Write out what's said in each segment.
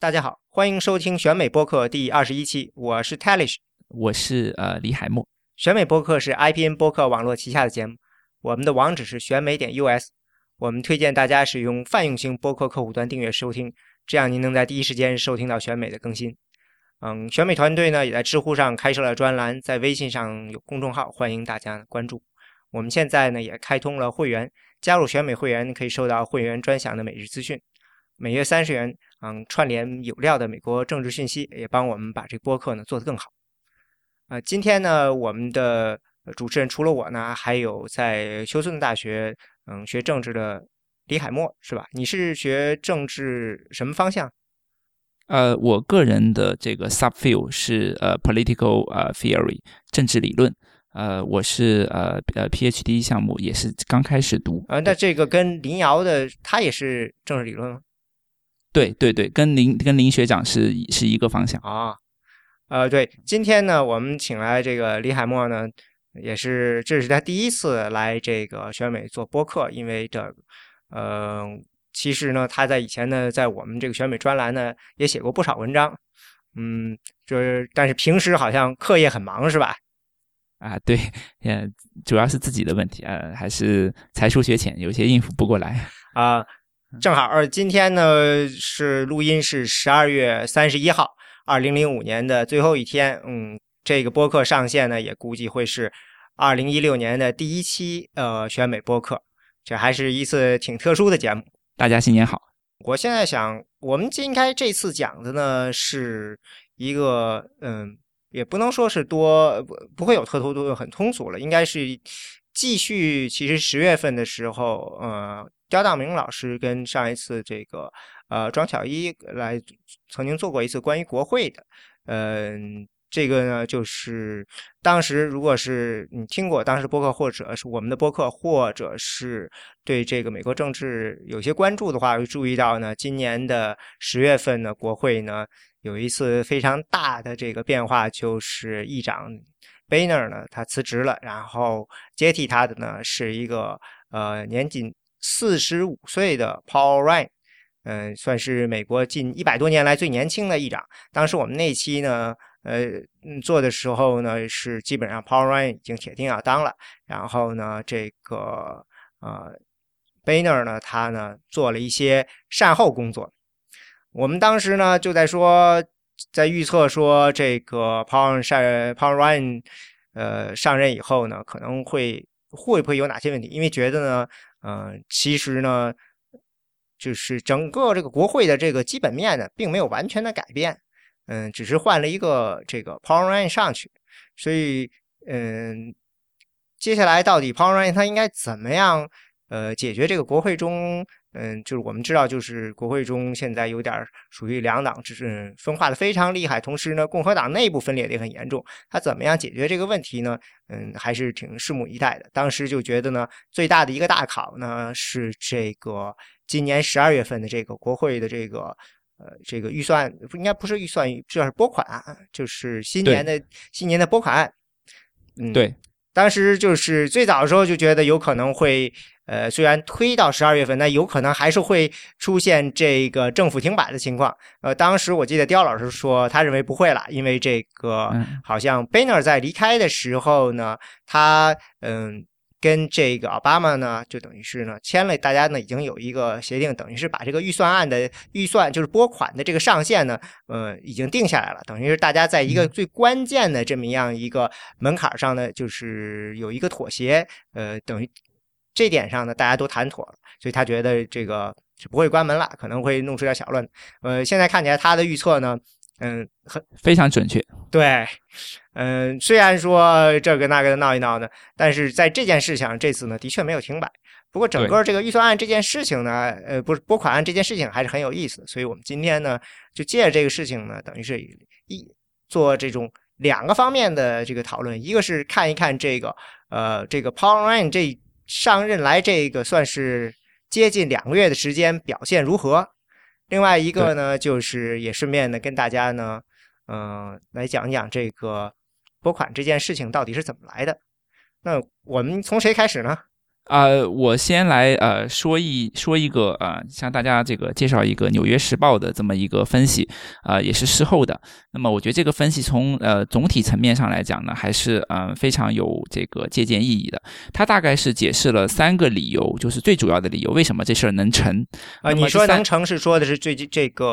大家好，欢迎收听选美播客第二十一期，我是 Talish，我是呃李海默。选美播客是 IPN 播客网络旗下的节目，我们的网址是选美点 US。我们推荐大家使用泛用型播客客户端订阅收听，这样您能在第一时间收听到选美的更新。嗯，选美团队呢也在知乎上开设了专栏，在微信上有公众号，欢迎大家关注。我们现在呢也开通了会员，加入选美会员可以收到会员专享的每日资讯，每月三十元。嗯，串联有料的美国政治讯息，也帮我们把这播客呢做得更好。啊，今天呢，我们的主持人除了我呢，还有在休斯顿大学嗯学政治的李海默，是吧？你是学政治什么方向？呃，我个人的这个 subfield 是呃 political 呃 theory 政治理论。呃，我是呃呃 PhD 项目也是刚开始读。啊，那这个跟林瑶的他也是政治理论吗？对对对，跟林跟林学长是是一个方向啊。呃，对，今天呢，我们请来这个李海默呢，也是这是他第一次来这个选美做播客，因为这呃，其实呢，他在以前呢，在我们这个选美专栏呢，也写过不少文章。嗯，就是但是平时好像课业很忙，是吧？啊，对，嗯主要是自己的问题啊，还是才疏学浅，有些应付不过来啊。正好，呃，今天呢是录音是十二月三十一号，二零零五年的最后一天。嗯，这个播客上线呢，也估计会是二零一六年的第一期呃选美播客，这还是一次挺特殊的节目。大家新年好！我现在想，我们应该这次讲的呢是一个，嗯，也不能说是多，不不会有特殊多很通俗了，应该是继续。其实十月份的时候，呃。刁大明老师跟上一次这个呃庄巧一来曾经做过一次关于国会的，嗯，这个呢就是当时如果是你听过当时播客或者是我们的播客，或者是对这个美国政治有些关注的话，会注意到呢，今年的十月份呢，国会呢有一次非常大的这个变化，就是议长 Boehner 呢他辞职了，然后接替他的呢是一个呃年仅。四十五岁的 Paul Ryan，嗯，算是美国近一百多年来最年轻的议长。当时我们那期呢，呃，做的时候呢，是基本上 Paul Ryan 已经铁定要当了。然后呢，这个呃，Boehner 呢，他呢做了一些善后工作。我们当时呢就在说，在预测说，这个 Paul Paul Ryan 呃上任以后呢，可能会会不会有哪些问题？因为觉得呢。嗯，其实呢，就是整个这个国会的这个基本面呢，并没有完全的改变，嗯，只是换了一个这个 Power Run 上去，所以，嗯，接下来到底 Power Run 它应该怎么样，呃，解决这个国会中？嗯，就是我们知道，就是国会中现在有点属于两党，就是分化的非常厉害。同时呢，共和党内部分裂的也很严重。他怎么样解决这个问题呢？嗯，还是挺拭目以待的。当时就觉得呢，最大的一个大考呢是这个今年十二月份的这个国会的这个呃这个预算，不应该不是预算，这是拨款，就是新年的新年的拨款案。嗯，对，当时就是最早的时候就觉得有可能会。呃，虽然推到十二月份，那有可能还是会出现这个政府停摆的情况。呃，当时我记得刁老师说，他认为不会了，因为这个好像 Boehner 在离开的时候呢，他嗯跟这个奥巴马呢，就等于是呢签了，大家呢已经有一个协定，等于是把这个预算案的预算就是拨款的这个上限呢，呃，已经定下来了，等于是大家在一个最关键的这么样一个门槛上呢，就是有一个妥协，呃，等于。这点上呢，大家都谈妥了，所以他觉得这个是不会关门了，可能会弄出点小乱。呃，现在看起来他的预测呢，嗯，很非常准确。对，嗯，虽然说这个那个的闹一闹呢，但是在这件事情上，这次呢的确没有停摆。不过整个这个预算案这件事情呢，呃，不是拨款案这件事情还是很有意思。所以我们今天呢，就借着这个事情呢，等于是一做这种两个方面的这个讨论，一个是看一看这个呃这个 Paul Ryan 这。上任来这个算是接近两个月的时间，表现如何？另外一个呢，就是也顺便呢跟大家呢，嗯，来讲讲这个拨款这件事情到底是怎么来的。那我们从谁开始呢？啊，我先来呃说一说一个呃，向大家这个介绍一个《纽约时报》的这么一个分析，啊，也是事后的。那么我觉得这个分析从呃总体层面上来讲呢，还是呃非常有这个借鉴意义的。它大概是解释了三个理由，就是最主要的理由，为什么这事儿能成啊？你说能成是说的是最近这个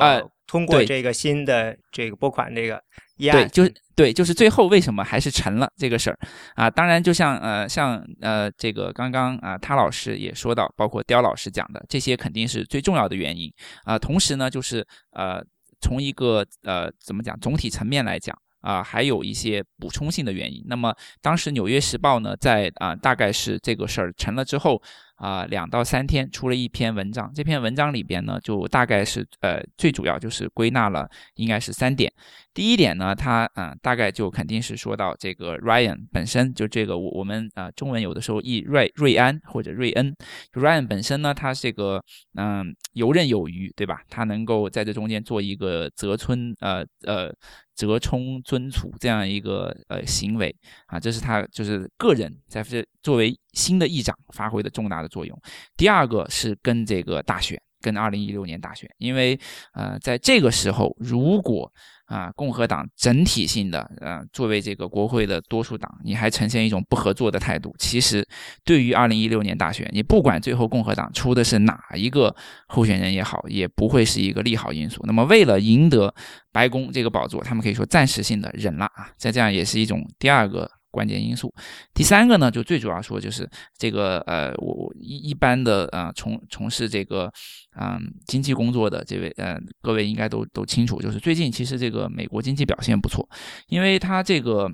通过这个新的这个拨款这个。对，就是对，就是最后为什么还是成了这个事儿啊？当然，就像呃，像呃，这个刚刚啊，他老师也说到，包括刁老师讲的，这些肯定是最重要的原因啊。同时呢，就是呃，从一个呃怎么讲总体层面来讲啊，还有一些补充性的原因。那么当时《纽约时报》呢，在啊，大概是这个事儿成了之后。啊，两到三天出了一篇文章，这篇文章里边呢，就大概是呃，最主要就是归纳了，应该是三点。第一点呢，他啊，大概就肯定是说到这个 Ryan 本身就这个我我们啊，中文有的时候译瑞瑞安或者瑞恩，Ryan 本身呢，他这个嗯游刃有余，对吧？他能够在这中间做一个泽村呃呃折冲尊处这样一个呃行为啊，这是他就是个人在这作为新的议长发挥的重大的。作用，第二个是跟这个大选，跟二零一六年大选，因为呃，在这个时候，如果啊共和党整体性的呃作为这个国会的多数党，你还呈现一种不合作的态度，其实对于二零一六年大选，你不管最后共和党出的是哪一个候选人也好，也不会是一个利好因素。那么为了赢得白宫这个宝座，他们可以说暂时性的忍了啊，在这样也是一种第二个。关键因素，第三个呢，就最主要说就是这个呃，我我一一般的啊从从事这个嗯经济工作的这位呃各位应该都都清楚，就是最近其实这个美国经济表现不错，因为它这个。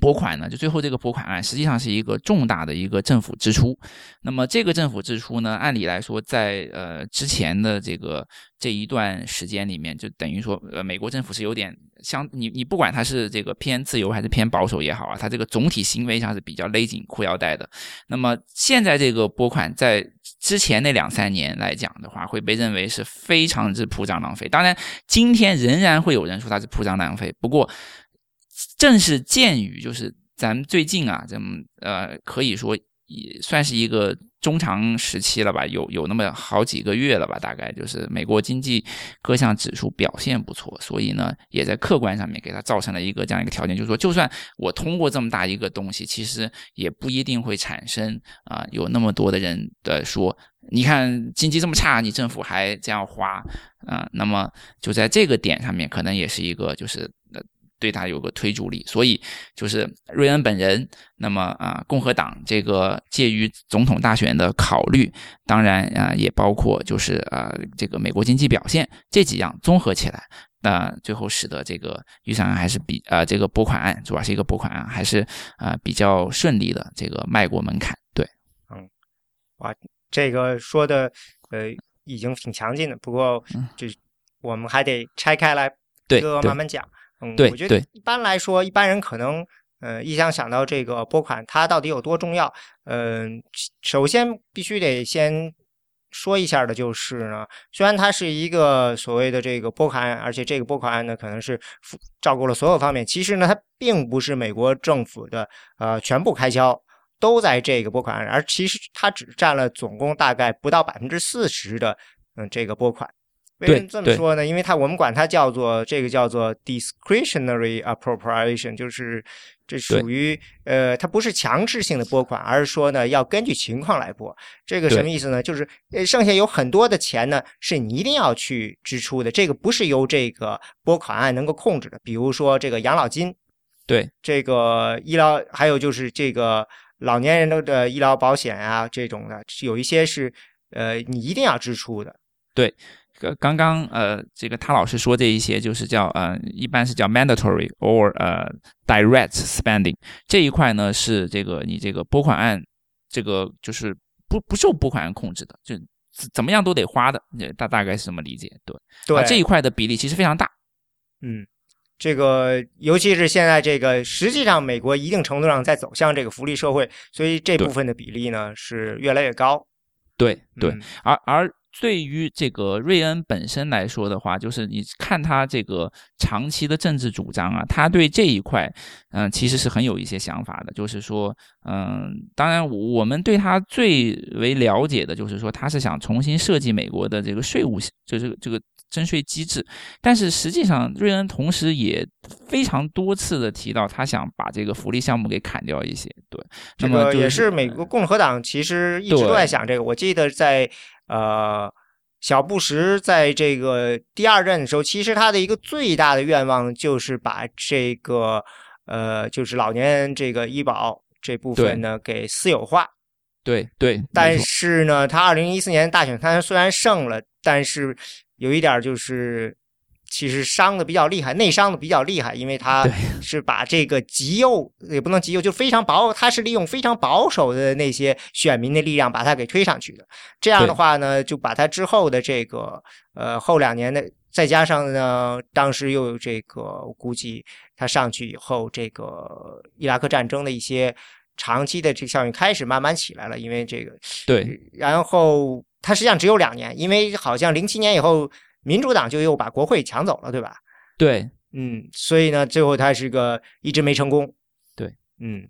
拨款呢，就最后这个拨款案，实际上是一个重大的一个政府支出。那么这个政府支出呢，按理来说，在呃之前的这个这一段时间里面，就等于说，呃，美国政府是有点相你你不管它是这个偏自由还是偏保守也好啊，它这个总体行为上是比较勒紧裤腰带的。那么现在这个拨款，在之前那两三年来讲的话，会被认为是非常之铺张浪费。当然，今天仍然会有人说它是铺张浪费，不过。正是鉴于，就是咱们最近啊，咱们呃，可以说也算是一个中长时期了吧，有有那么好几个月了吧，大概就是美国经济各项指数表现不错，所以呢，也在客观上面给它造成了一个这样一个条件，就是说，就算我通过这么大一个东西，其实也不一定会产生啊，有那么多的人的说，你看经济这么差，你政府还这样花啊，那么就在这个点上面，可能也是一个就是。对他有个推助力，所以就是瑞恩本人。那么啊，共和党这个介于总统大选的考虑，当然啊，也包括就是啊，这个美国经济表现这几样综合起来，那最后使得这个预算案还是比啊，这个拨款案主要是一个拨款案，还是啊比较顺利的这个迈过门槛。对，嗯，哇，这个说的呃已经挺强劲的，不过这我们还得拆开来对慢慢讲。嗯，我觉得一般来说，一般人可能，呃，一想想到这个拨款，它到底有多重要？嗯，首先必须得先说一下的就是呢，虽然它是一个所谓的这个拨款案，而且这个拨款案呢，可能是照顾了所有方面，其实呢，它并不是美国政府的呃全部开销都在这个拨款案，而其实它只占了总共大概不到百分之四十的嗯这个拨款。为什么这么说呢？因为它我们管它叫做这个叫做 discretionary appropriation，就是这属于呃，它不是强制性的拨款，而是说呢要根据情况来拨。这个什么意思呢？就是呃，剩下有很多的钱呢，是你一定要去支出的。这个不是由这个拨款案能够控制的。比如说这个养老金，对这个医疗，还有就是这个老年人的的医疗保险啊，这种的有一些是呃你一定要支出的。对。刚刚呃，这个他老师说这一些就是叫呃，一般是叫 mandatory or 呃 direct spending 这一块呢是这个你这个拨款案这个就是不不受拨款案控制的，就怎么样都得花的，大大概是这么理解，对。对，这一块的比例其实非常大，嗯，这个尤其是现在这个实际上美国一定程度上在走向这个福利社会，所以这部分的比例呢是越来越高，对对，而而。对于这个瑞恩本身来说的话，就是你看他这个长期的政治主张啊，他对这一块，嗯，其实是很有一些想法的。就是说，嗯，当然我们对他最为了解的就是说，他是想重新设计美国的这个税务，就是这个征税机制。但是实际上，瑞恩同时也非常多次的提到，他想把这个福利项目给砍掉一些。对，这个也是美国共和党其实一直都在想这个。我记得在。呃，小布什在这个第二任的时候，其实他的一个最大的愿望就是把这个呃，就是老年这个医保这部分呢给私有化。对对。但是呢，他二零一四年大选他虽然胜了，但是有一点就是。其实伤的比较厉害，内伤的比较厉害，因为他是把这个极右也不能极右，就非常保，他是利用非常保守的那些选民的力量把他给推上去的。这样的话呢，就把他之后的这个呃后两年的，再加上呢，当时又有这个我估计他上去以后，这个伊拉克战争的一些长期的这个效应开始慢慢起来了，因为这个对，然后他实际上只有两年，因为好像零七年以后。民主党就又把国会抢走了，对吧？对，嗯，所以呢，最后他是个一直没成功。对，嗯，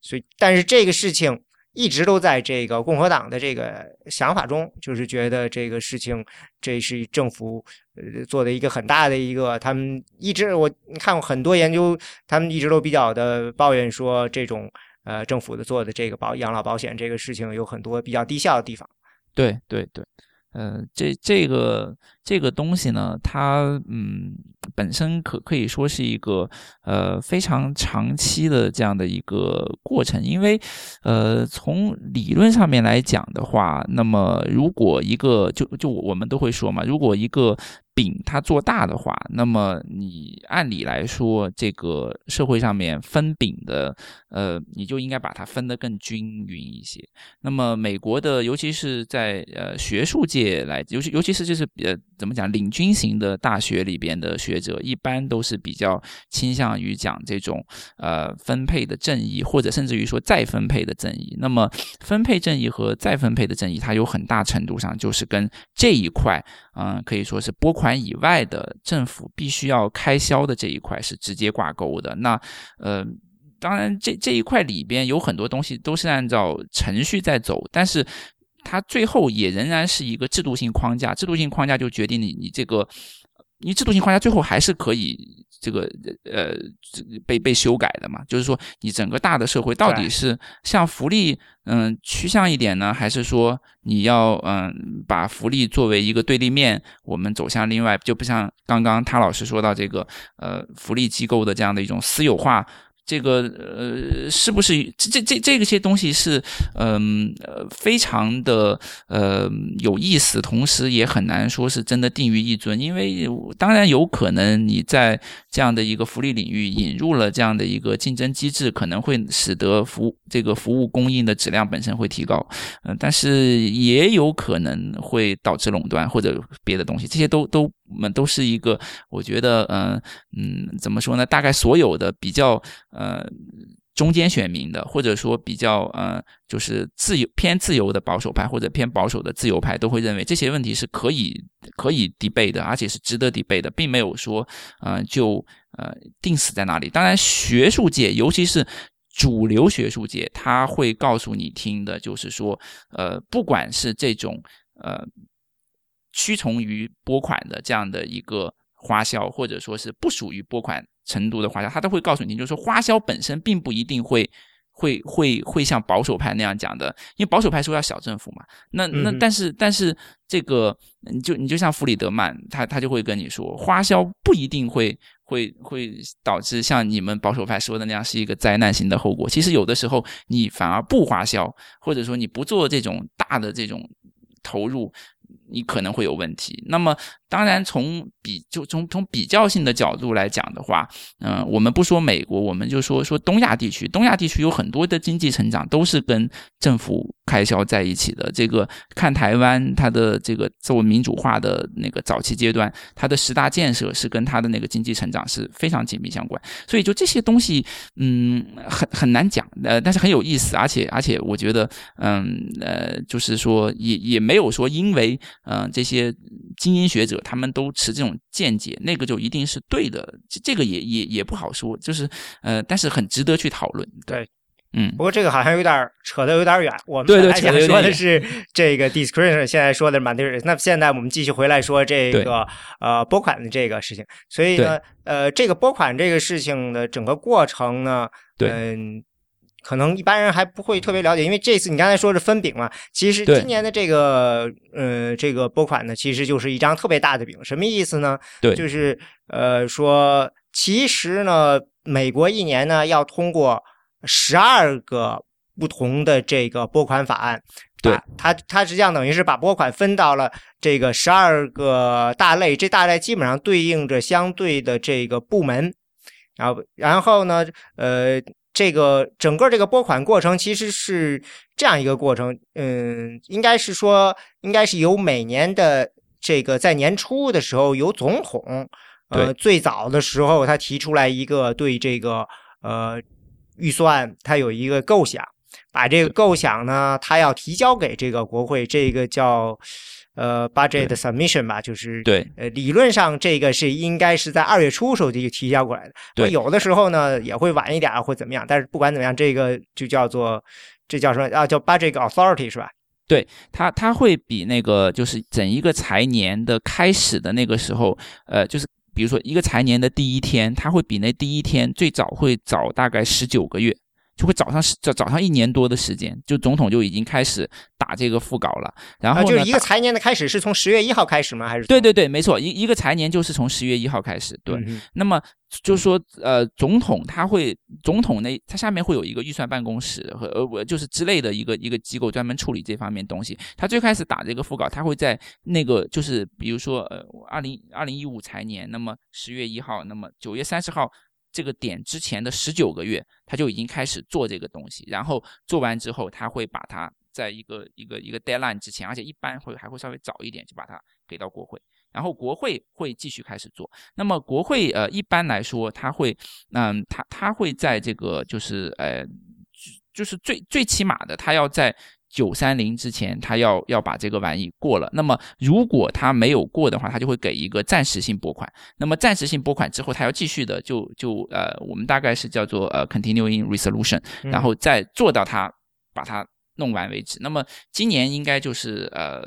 所以但是这个事情一直都在这个共和党的这个想法中，就是觉得这个事情这是政府呃做的一个很大的一个，他们一直我看过很多研究，他们一直都比较的抱怨说这种呃政府的做的这个保养老保险这个事情有很多比较低效的地方。对对对。呃，这这个这个东西呢，它嗯，本身可可以说是一个呃非常长期的这样的一个过程，因为呃，从理论上面来讲的话，那么如果一个就就我们都会说嘛，如果一个。饼它做大的话，那么你按理来说，这个社会上面分饼的，呃，你就应该把它分得更均匀一些。那么美国的，尤其是在呃学术界来，尤其尤其是就是呃怎么讲，领军型的大学里边的学者，一般都是比较倾向于讲这种呃分配的正义，或者甚至于说再分配的正义。那么分配正义和再分配的正义，它有很大程度上就是跟这一块，嗯，可以说是拨款。以外的政府必须要开销的这一块是直接挂钩的。那呃，当然这这一块里边有很多东西都是按照程序在走，但是它最后也仍然是一个制度性框架。制度性框架就决定你你这个，你制度性框架最后还是可以。这个呃，被被修改的嘛，就是说，你整个大的社会到底是向福利嗯趋向一点呢，还是说你要嗯把福利作为一个对立面，我们走向另外，就不像刚刚他老师说到这个呃福利机构的这样的一种私有化。这个呃，是不是这这这这些东西是嗯呃非常的呃有意思，同时也很难说是真的定于一尊，因为当然有可能你在这样的一个福利领域引入了这样的一个竞争机制，可能会使得服这个服务供应的质量本身会提高，嗯，但是也有可能会导致垄断或者别的东西，这些都都。我们都是一个，我觉得，嗯嗯，怎么说呢？大概所有的比较呃中间选民的，或者说比较呃就是自由偏自由的保守派，或者偏保守的自由派，都会认为这些问题是可以可以 debate 的，而且是值得 debate 的，并没有说呃就呃定死在那里。当然，学术界，尤其是主流学术界，他会告诉你听的，就是说，呃，不管是这种呃。屈从于拨款的这样的一个花销，或者说是不属于拨款程度的花销，他都会告诉你，就是说花销本身并不一定会会会会像保守派那样讲的，因为保守派说要小政府嘛。那那但是但是这个你就你就像弗里德曼，他他就会跟你说，花销不一定会会会导致像你们保守派说的那样是一个灾难性的后果。其实有的时候你反而不花销，或者说你不做这种大的这种投入。你可能会有问题。那么，当然，从比就从从比较性的角度来讲的话，嗯，我们不说美国，我们就说说东亚地区。东亚地区有很多的经济成长都是跟政府开销在一起的。这个看台湾，它的这个作为民主化的那个早期阶段，它的十大建设是跟它的那个经济成长是非常紧密相关。所以就这些东西，嗯，很很难讲，呃，但是很有意思，而且而且我觉得，嗯呃，就是说也也没有说因为嗯这些精英学者。他们都持这种见解，那个就一定是对的，这这个也也也不好说，就是呃，但是很值得去讨论。对，嗯，不过这个好像有点扯得有点远。我们本来想说的是这个 discretion，现在说的是 m a t e r i a l 那现在我们继续回来说这个呃拨款的这个事情。所以呢，呃，这个拨款这个事情的整个过程呢，嗯。可能一般人还不会特别了解，因为这次你刚才说是分饼嘛，其实今年的这个呃这个拨款呢，其实就是一张特别大的饼。什么意思呢？对，就是呃说，其实呢，美国一年呢要通过十二个不同的这个拨款法案。对，它它实际上等于是把拨款分到了这个十二个大类，这大类基本上对应着相对的这个部门，然后然后呢，呃。这个整个这个拨款过程其实是这样一个过程，嗯，应该是说，应该是由每年的这个在年初的时候，由总统，呃，最早的时候他提出来一个对这个呃预算，他有一个构想，把这个构想呢，他要提交给这个国会，这个叫。呃，budget submission 吧，就是对，呃，理论上这个是应该是在二月初时候就提交过来的。对，有的时候呢也会晚一点或怎么样，但是不管怎么样，这个就叫做这叫什么啊？叫 budget authority 是吧？对，它它会比那个就是整一个财年的开始的那个时候，呃，就是比如说一个财年的第一天，它会比那第一天最早会早大概十九个月。就会早上早早上一年多的时间，就总统就已经开始打这个副稿了。然后就是一个财年的开始是从十月一号开始吗？还是对对对，没错，一一个财年就是从十月一号开始。对，那么就是说，呃，总统他会总统那他下面会有一个预算办公室和呃就是之类的一个一个机构专门处理这方面东西。他最开始打这个副稿，他会在那个就是比如说呃二零二零一五财年，那么十月一号，那么九月三十号。这个点之前的十九个月，他就已经开始做这个东西，然后做完之后，他会把它在一个一个一个 deadline 之前，而且一般会还会稍微早一点，就把它给到国会，然后国会会继续开始做。那么国会呃一般来说，他会嗯他他会在这个就是呃就是最最起码的，他要在。九三零之前，他要要把这个玩意过了。那么，如果他没有过的话，他就会给一个暂时性拨款。那么，暂时性拨款之后，他要继续的，就就呃，我们大概是叫做呃 continuing resolution，然后再做到他把它弄完为止。那么，今年应该就是呃。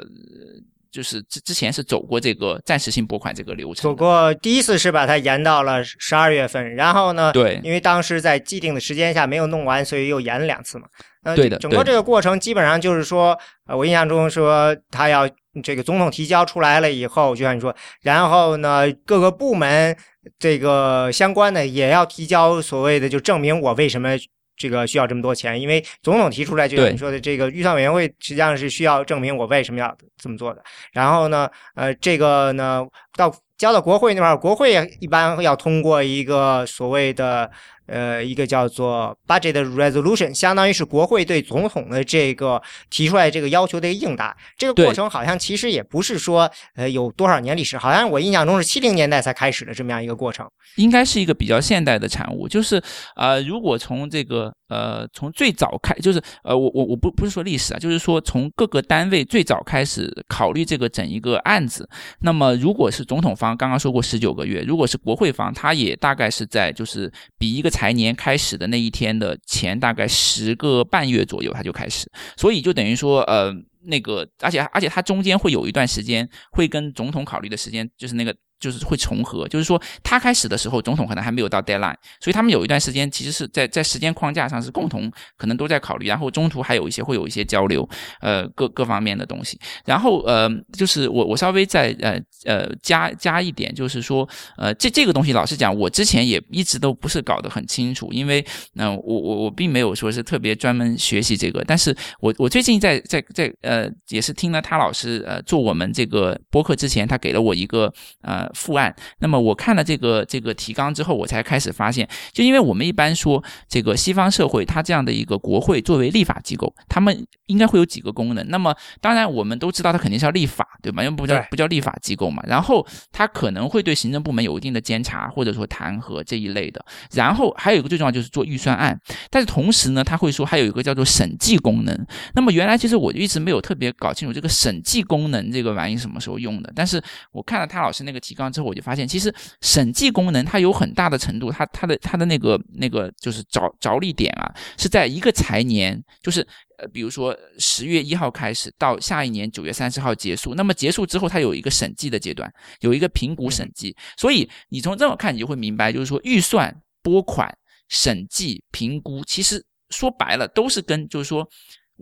就是之之前是走过这个暂时性拨款这个流程，走过第一次是把它延到了十二月份，然后呢，对，因为当时在既定的时间下没有弄完，所以又延了两次嘛。呃，对的，整个这个过程基本上就是说，呃，我印象中说他要这个总统提交出来了以后，就像你说，然后呢，各个部门这个相关的也要提交所谓的就证明我为什么。这个需要这么多钱，因为总统提出来，就像你说的，这个预算委员会实际上是需要证明我为什么要这么做的。然后呢，呃，这个呢，到交到国会那边，国会一般要通过一个所谓的。呃，一个叫做 budget resolution，相当于是国会对总统的这个提出来这个要求的一个应答。这个过程好像其实也不是说呃有多少年历史，好像我印象中是七零年代才开始的这么样一个过程。应该是一个比较现代的产物。就是呃，如果从这个呃从最早开，就是呃我我我不不是说历史啊，就是说从各个单位最早开始考虑这个整一个案子，那么如果是总统方刚刚说过十九个月，如果是国会方，他也大概是在就是比一个。财年开始的那一天的前大概十个半月左右，他就开始，所以就等于说，呃，那个，而且而且他中间会有一段时间会跟总统考虑的时间，就是那个就是会重合，就是说他开始的时候，总统可能还没有到 deadline，所以他们有一段时间其实是在在时间框架上是共同可能都在考虑，然后中途还有一些会有一些交流，呃，各各方面的东西。然后呃，就是我我稍微再呃呃加加一点，就是说呃这这个东西，老实讲，我之前也一直都不是搞得很清楚，因为那我我我并没有说是特别专门学习这个，但是我我最近在在在呃也是听了他老师呃做我们这个播客之前，他给了我一个呃副案，那么我看了这个这个提纲之后，我才开始发现，就因为我们一般说这个西方社会，它这样的一个国会作为立法机构，他们应该会有几个功能。那么当然我们都知道，它肯定是要立法，对吧？因为不叫不叫立法机构嘛。然后它可能会对行政部门有一定的监察或者说弹劾这一类的。然后还有一个最重要就是做预算案，但是同时呢，他会说还有一个叫做审计功能。那么原来其实我就一直没有特别搞清楚这个审计功能这个玩意什么时候用的。但是我看了他老师那个提纲之后，我就发现其实审计功能它有很大的程度，它它的它的那个那个就是着着力点啊，是在一个财年，就是呃比如说十月一号开始到下一年九月三十号结束。那么结束之后，它有一个审计的阶段，有一个评估审计。所以你从这么看，你就会明白，就是说预算。拨款、审计、评估，其实说白了都是跟就是说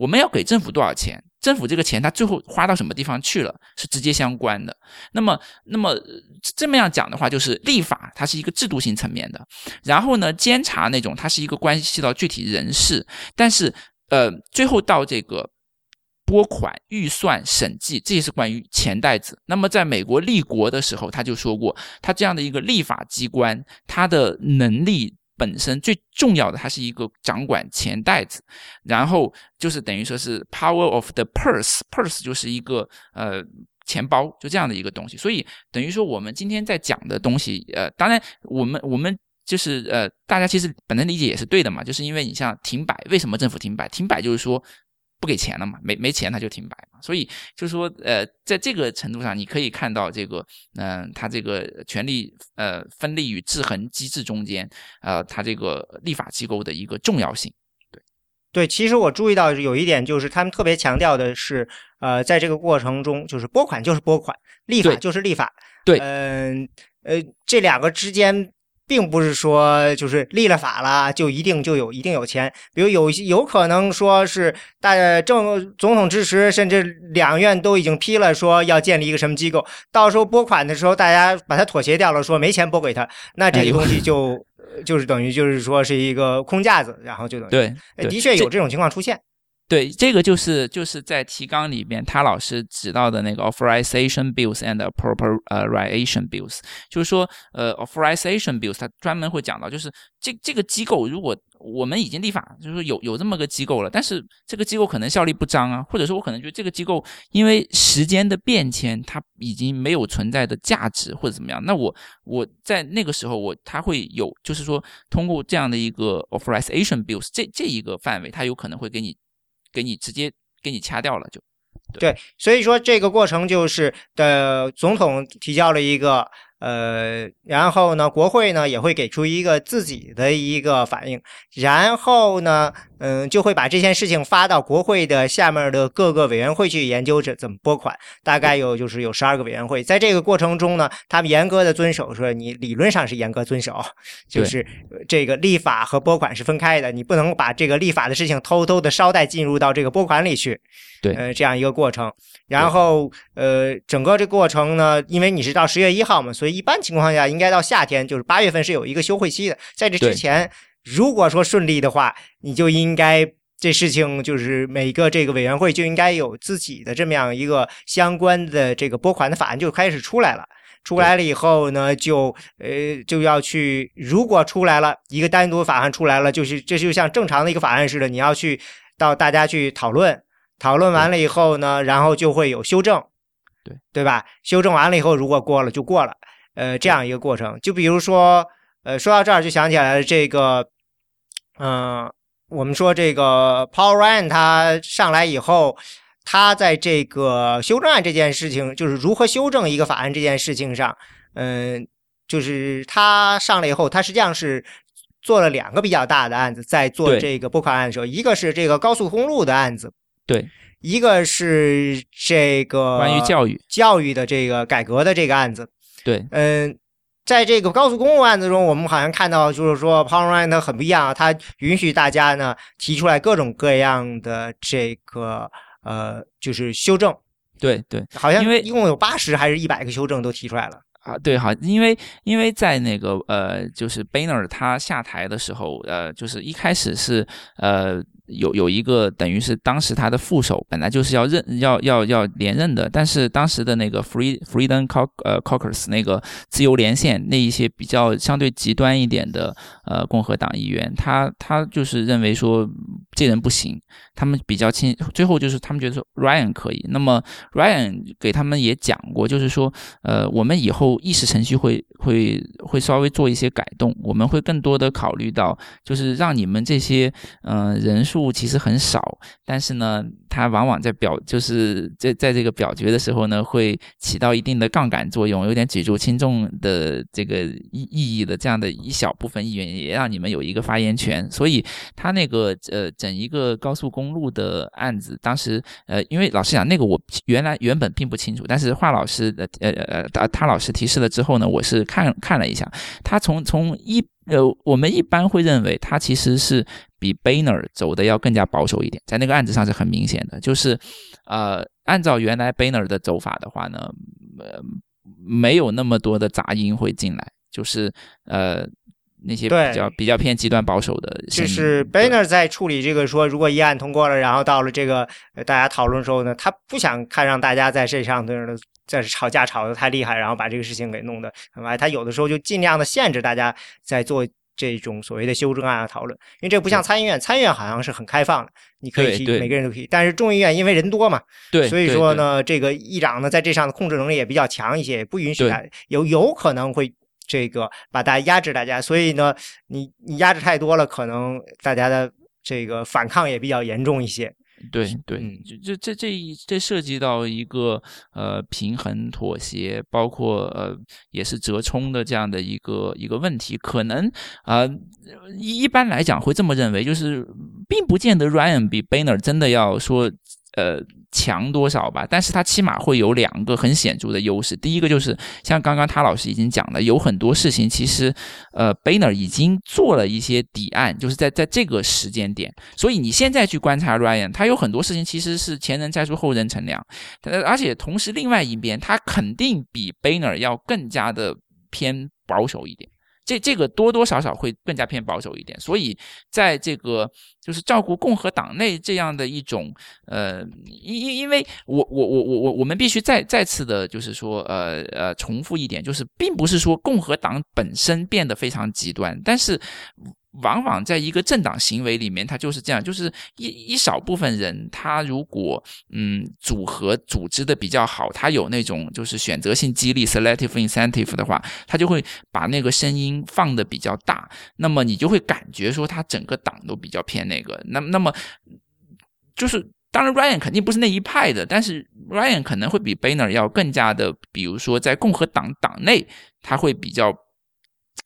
我们要给政府多少钱，政府这个钱它最后花到什么地方去了是直接相关的。那么，那么这么样讲的话，就是立法它是一个制度性层面的，然后呢，监察那种它是一个关系到具体人事，但是呃，最后到这个。拨款、预算、审计，这也是关于钱袋子。那么，在美国立国的时候，他就说过，他这样的一个立法机关，他的能力本身最重要的，它是一个掌管钱袋子，然后就是等于说是 power of the purse，purse 就是一个呃钱包，就这样的一个东西。所以等于说，我们今天在讲的东西，呃，当然我们我们就是呃，大家其实本能理解也是对的嘛，就是因为你像停摆，为什么政府停摆？停摆就是说。不给钱了嘛？没没钱他就停摆嘛。所以就是说，呃，在这个程度上，你可以看到这个，嗯，他这个权力呃分立与制衡机制中间，呃，他这个立法机构的一个重要性。对对，其实我注意到有一点，就是他们特别强调的是，呃，在这个过程中，就是拨款就是拨款，立法就是立法。对，嗯呃，这两个之间。并不是说就是立了法了就一定就有一定有钱，比如有有可能说是大政总统支持，甚至两院都已经批了，说要建立一个什么机构，到时候拨款的时候，大家把它妥协掉了，说没钱拨给他，那这个东西就就是等于就是说是一个空架子，然后就等于对，的确有这种情况出现。对，这个就是就是在提纲里边，他老师指到的那个 authorization bills and appropriation bills，就是说，呃，authorization bills，他专门会讲到，就是这这个机构，如果我们已经立法，就是说有有这么个机构了，但是这个机构可能效力不彰啊，或者说我可能觉得这个机构因为时间的变迁，它已经没有存在的价值或者怎么样，那我我在那个时候我他会有，就是说通过这样的一个 authorization bills 这这一个范围，他有可能会给你。给你直接给你掐掉了，就对，所以说这个过程就是的，总统提交了一个。呃，然后呢，国会呢也会给出一个自己的一个反应，然后呢，嗯，就会把这件事情发到国会的下面的各个委员会去研究着怎么拨款。大概有就是有十二个委员会，在这个过程中呢，他们严格的遵守说，你理论上是严格遵守，就是这个立法和拨款是分开的，你不能把这个立法的事情偷偷的捎带进入到这个拨款里去。对，呃，这样一个过程。然后，呃，整个这过程呢，因为你是到十月一号嘛，所以一般情况下应该到夏天，就是八月份是有一个休会期的。在这之前，如果说顺利的话，你就应该这事情就是每个这个委员会就应该有自己的这么样一个相关的这个拨款的法案就开始出来了。出来了以后呢，就呃就要去，如果出来了一个单独法案出来了，就是这就像正常的一个法案似的，你要去到大家去讨论。讨论完了以后呢，然后就会有修正，对对吧？修正完了以后，如果过了就过了，呃，这样一个过程。就比如说，呃，说到这儿就想起来了，这个，嗯，我们说这个 Paul Ryan 他上来以后，他在这个修正案这件事情，就是如何修正一个法案这件事情上，嗯，就是他上来以后，他实际上是做了两个比较大的案子，在做这个拨款案的时候，一个是这个高速公路的案子。对，一个是这个关于教育。教育的这个改革的这个案子，对，嗯，在这个高速公路案子中，我们好像看到，就是说 Paul Ryan 他很不一样啊，它允许大家呢提出来各种各样的这个呃，就是修正。对对，好像因为一共有八十还是一百个修正都提出来了。啊，对，好，因为因为在那个呃，就是 Boehner 他下台的时候，呃，就是一开始是呃。有有一个等于是当时他的副手本来就是要任要要要连任的，但是当时的那个 Free Freedom Co 呃 Caucus 那个自由连线那一些比较相对极端一点的呃共和党议员，他他就是认为说这人不行，他们比较亲，最后就是他们觉得说 Ryan 可以，那么 Ryan 给他们也讲过，就是说呃我们以后议事程序会会会稍微做一些改动，我们会更多的考虑到就是让你们这些嗯人数。其实很少，但是呢，它往往在表就是在在这个表决的时候呢，会起到一定的杠杆作用，有点举足轻重的这个意意义的这样的一小部分议员，也让你们有一个发言权。所以他那个呃，整一个高速公路的案子，当时呃，因为老实讲，那个我原来原本并不清楚，但是华老师的呃呃他他老师提示了之后呢，我是看看了一下，他从从一。呃，我们一般会认为他其实是比 Boehner 走的要更加保守一点，在那个案子上是很明显的。就是，呃，按照原来 Boehner 的走法的话呢，呃，没有那么多的杂音会进来，就是呃那些比较比较偏极端保守的。就是 Boehner 在处理这个说，如果议案通过了，然后到了这个大家讨论的时候呢，他不想看让大家在这上的在吵架吵得太厉害，然后把这个事情给弄得很歪。他有的时候就尽量的限制大家在做这种所谓的修正案讨论，因为这不像参议院，参议院好像是很开放的，你可以提，每个人都可以。但是众议院因为人多嘛，对，所以说呢，这个议长呢在这上的控制能力也比较强一些，不允许他有有可能会这个把大家压制大家。所以呢，你你压制太多了，可能大家的这个反抗也比较严重一些。对对，这这这这这涉及到一个呃平衡妥协，包括呃也是折冲的这样的一个一个问题，可能啊一般来讲会这么认为，就是并不见得 Ryan 比 Boehner 真的要说呃。强多少吧，但是它起码会有两个很显著的优势。第一个就是像刚刚他老师已经讲了，有很多事情其实，呃，Boehner 已经做了一些底案，就是在在这个时间点。所以你现在去观察 Ryan，他有很多事情其实是前人栽树后人乘凉。而且同时，另外一边他肯定比 Boehner 要更加的偏保守一点。这这个多多少少会更加偏保守一点，所以在这个就是照顾共和党内这样的一种呃，因因因为我我我我我我们必须再再次的就是说呃呃重复一点，就是并不是说共和党本身变得非常极端，但是。往往在一个政党行为里面，它就是这样，就是一一少部分人，他如果嗯组合组织的比较好，他有那种就是选择性激励 （selective incentive） 的话，他就会把那个声音放的比较大，那么你就会感觉说他整个党都比较偏那个。那那么就是当然，Ryan 肯定不是那一派的，但是 Ryan 可能会比 Banner 要更加的，比如说在共和党党内，他会比较。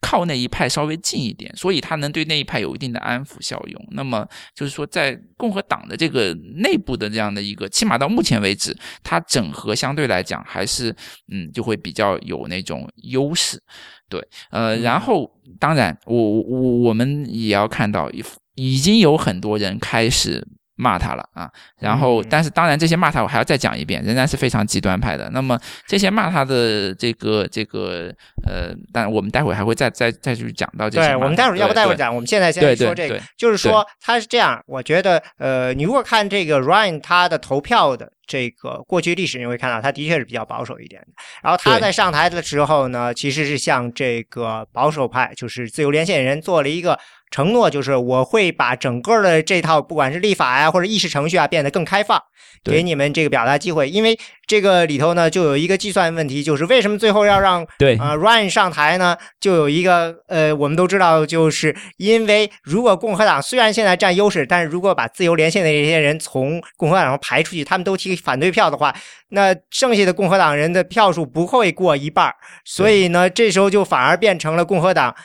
靠那一派稍微近一点，所以他能对那一派有一定的安抚效用。那么就是说，在共和党的这个内部的这样的一个，起码到目前为止，它整合相对来讲还是嗯，就会比较有那种优势。对，呃，然后当然，我我我们也要看到，已经有很多人开始。骂他了啊，然后，但是当然，这些骂他我还要再讲一遍，仍然是非常极端派的。那么这些骂他的这个这个呃，但我们待会还会再再再去讲到这些。对，我们待会儿要不待会儿讲？我们现在先说这个，就是说他是这样。我觉得呃，你如果看这个 Ryan 他的投票的这个过去历史，你会看到他的确是比较保守一点的。然后他在上台的时候呢，其实是向这个保守派，就是自由连线人做了一个。承诺就是我会把整个的这套不管是立法呀或者议事程序啊变得更开放，给你们这个表达机会。因为这个里头呢就有一个计算问题，就是为什么最后要让对啊 Ryan 上台呢？就有一个呃，我们都知道，就是因为如果共和党虽然现在占优势，但是如果把自由连线的这些人从共和党上排出去，他们都提反对票的话，那剩下的共和党人的票数不会过一半所以呢，这时候就反而变成了共和党。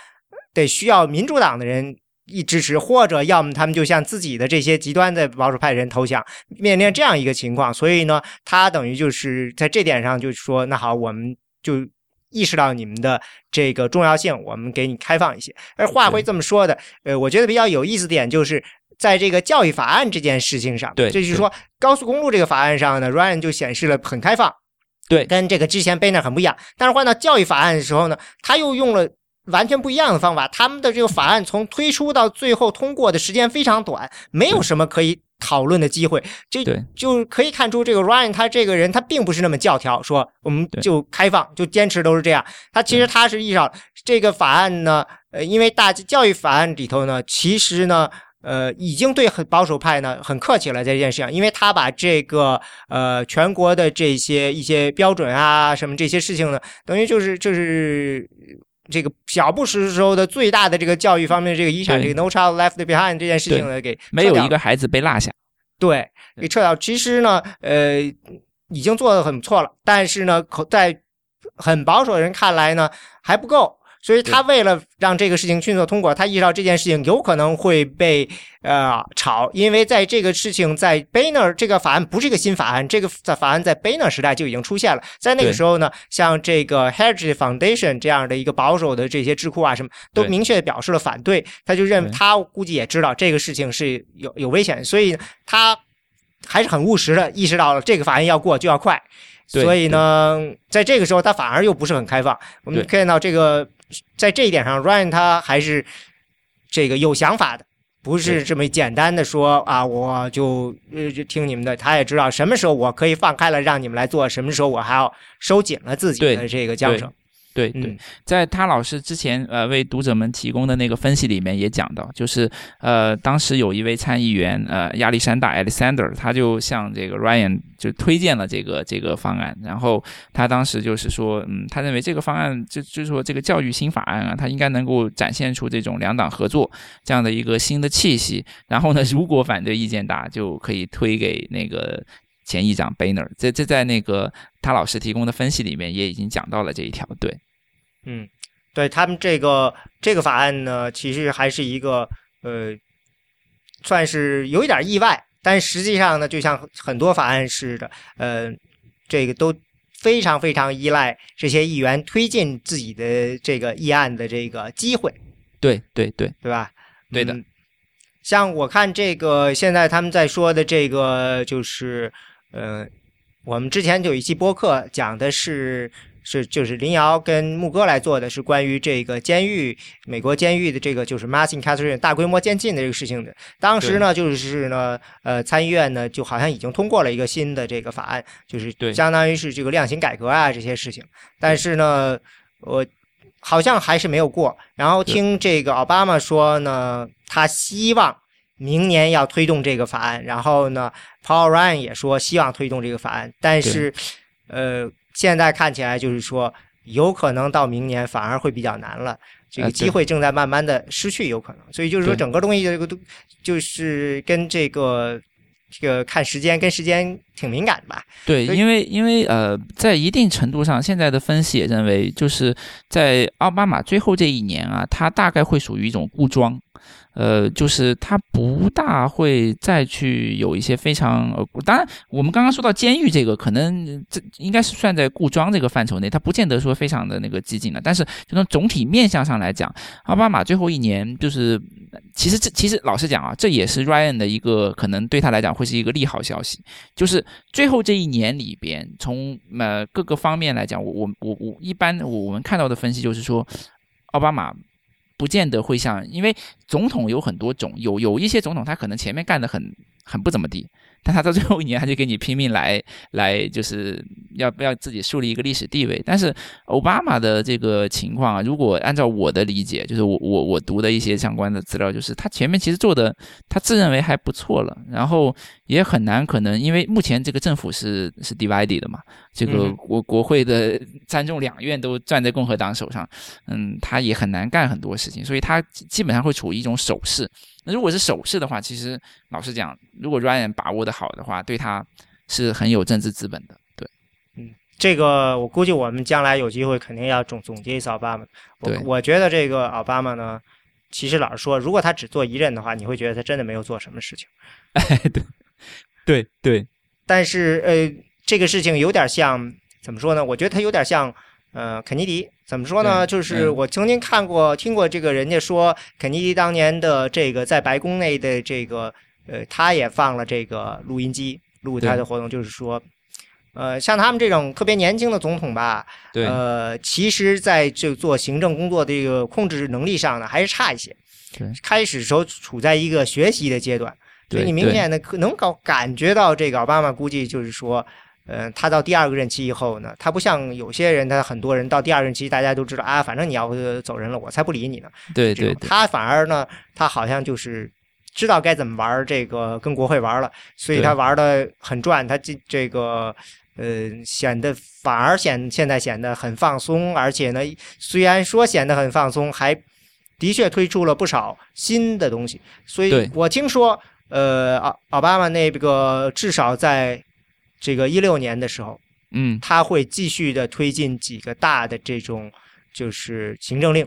得需要民主党的人一支持，或者要么他们就向自己的这些极端的保守派人投降，面临这样一个情况。所以呢，他等于就是在这点上，就说，那好，我们就意识到你们的这个重要性，我们给你开放一些。而话会这么说的，呃，我觉得比较有意思点就是在这个教育法案这件事情上，对，就是说高速公路这个法案上呢，Ryan 就显示了很开放，对，跟这个之前 Banner 很不一样。但是换到教育法案的时候呢，他又用了。完全不一样的方法，他们的这个法案从推出到最后通过的时间非常短，没有什么可以讨论的机会。这就可以看出，这个 Ryan 他这个人他并不是那么教条，说我们就开放就坚持都是这样。他其实他是意识到这个法案呢，呃，因为大教育法案里头呢，其实呢，呃，已经对很保守派呢很客气了在这件事情，因为他把这个呃全国的这些一些标准啊什么这些事情呢，等于就是就是。这个小布什时候的最大的这个教育方面的这个遗产，这个 No Child Left Behind 这件事情呢，给没有一个孩子被落下，对，给撤掉。其实呢，呃，已经做的很不错了，但是呢，在很保守的人看来呢，还不够。所以他为了让这个事情迅速通过，他意识到这件事情有可能会被呃炒，因为在这个事情在 Boehner 这个法案不是一个新法案，这个在法案在 Boehner 时代就已经出现了。在那个时候呢，像这个 Heritage Foundation 这样的一个保守的这些智库啊，什么都明确表示了反对。他就认为他估计也知道这个事情是有有危险，所以他还是很务实的意识到了这个法案要过就要快。所以呢，在这个时候他反而又不是很开放。我们看到这个。在这一点上，Ryan 他还是这个有想法的，不是这么简单的说啊，我就呃就听你们的。他也知道什么时候我可以放开了让你们来做，什么时候我还要收紧了自己的这个缰绳。对对，在他老师之前呃为读者们提供的那个分析里面也讲到，就是呃当时有一位参议员呃亚历山大 Alexander，他就向这个 Ryan 就推荐了这个这个方案，然后他当时就是说，嗯，他认为这个方案就就是说这个教育新法案啊，他应该能够展现出这种两党合作这样的一个新的气息，然后呢，如果反对意见大，就可以推给那个。前议长 Boehner，这这在那个他老师提供的分析里面也已经讲到了这一条。对，嗯，对他们这个这个法案呢，其实还是一个呃，算是有一点意外，但实际上呢，就像很多法案似的，呃，这个都非常非常依赖这些议员推进自己的这个议案的这个机会。对对对，对吧？对的。像我看这个现在他们在说的这个就是。呃，我们之前有一期播客讲的是是就是林瑶跟牧哥来做的是关于这个监狱美国监狱的这个就是 mass incarceration 大规模监禁的这个事情的。当时呢，就是呢，呃，参议院呢就好像已经通过了一个新的这个法案，就是相当于是这个量刑改革啊这些事情。但是呢，我好像还是没有过。然后听这个奥巴马说呢，他希望。明年要推动这个法案，然后呢，Paul Ryan 也说希望推动这个法案，但是，呃，现在看起来就是说，有可能到明年反而会比较难了，这个机会正在慢慢的失去，有可能，所以就是说，整个东西这个都就是跟这个这个看时间跟时间挺敏感的吧？对，因为因为呃，在一定程度上，现在的分析也认为，就是在奥巴马最后这一年啊，他大概会属于一种固装。呃，就是他不大会再去有一些非常呃，当然我们刚刚说到监狱这个，可能这应该是算在固装这个范畴内，他不见得说非常的那个激进的。但是就从总体面向上来讲，奥巴马最后一年就是其实这其实老实讲啊，这也是 Ryan 的一个可能对他来讲会是一个利好消息，就是最后这一年里边，从呃各个方面来讲，我我我我一般我我们看到的分析就是说，奥巴马。不见得会像，因为总统有很多种，有有一些总统他可能前面干的很很不怎么地。但他到最后一年，他就给你拼命来来，就是要不要自己树立一个历史地位。但是奥巴马的这个情况啊，如果按照我的理解，就是我我我读的一些相关的资料，就是他前面其实做的，他自认为还不错了。然后也很难可能，因为目前这个政府是是 divided 的嘛，这个国国会的参众两院都攥在共和党手上，嗯，他也很难干很多事情，所以他基本上会处于一种守势。那如果是守势的话，其实老实讲，如果 Ryan 把握的好的话，对他是很有政治资本的。这个我估计我们将来有机会肯定要总总结一次奥巴马。我，我觉得这个奥巴马呢，其实老实说，如果他只做一任的话，你会觉得他真的没有做什么事情。哎，对，对对。但是呃，这个事情有点像怎么说呢？我觉得他有点像呃，肯尼迪怎么说呢？就是嗯我曾经看过、听过这个人家说，肯尼迪当年的这个在白宫内的这个，呃，他也放了这个录音机录他的活动，就是说，呃，像他们这种特别年轻的总统吧，对，呃，其实在这做行政工作的这个控制能力上呢，还是差一些。对开始时候处在一个学习的阶段，所以你明显的可能搞感觉到这个奥巴马估计就是说，呃，他到第二个任期以后呢，他不像有些人，他很多人到第二任期，大家都知道啊，反正你要呃走人了，我才不理你呢。对对，他反而呢，他好像就是知道该怎么玩这个跟国会玩了，所以他玩的很转，他这这个。呃，显得反而显现在显得很放松，而且呢，虽然说显得很放松，还的确推出了不少新的东西。所以我听说，呃，奥奥巴马那个至少在这个一六年的时候，嗯，他会继续的推进几个大的这种就是行政令，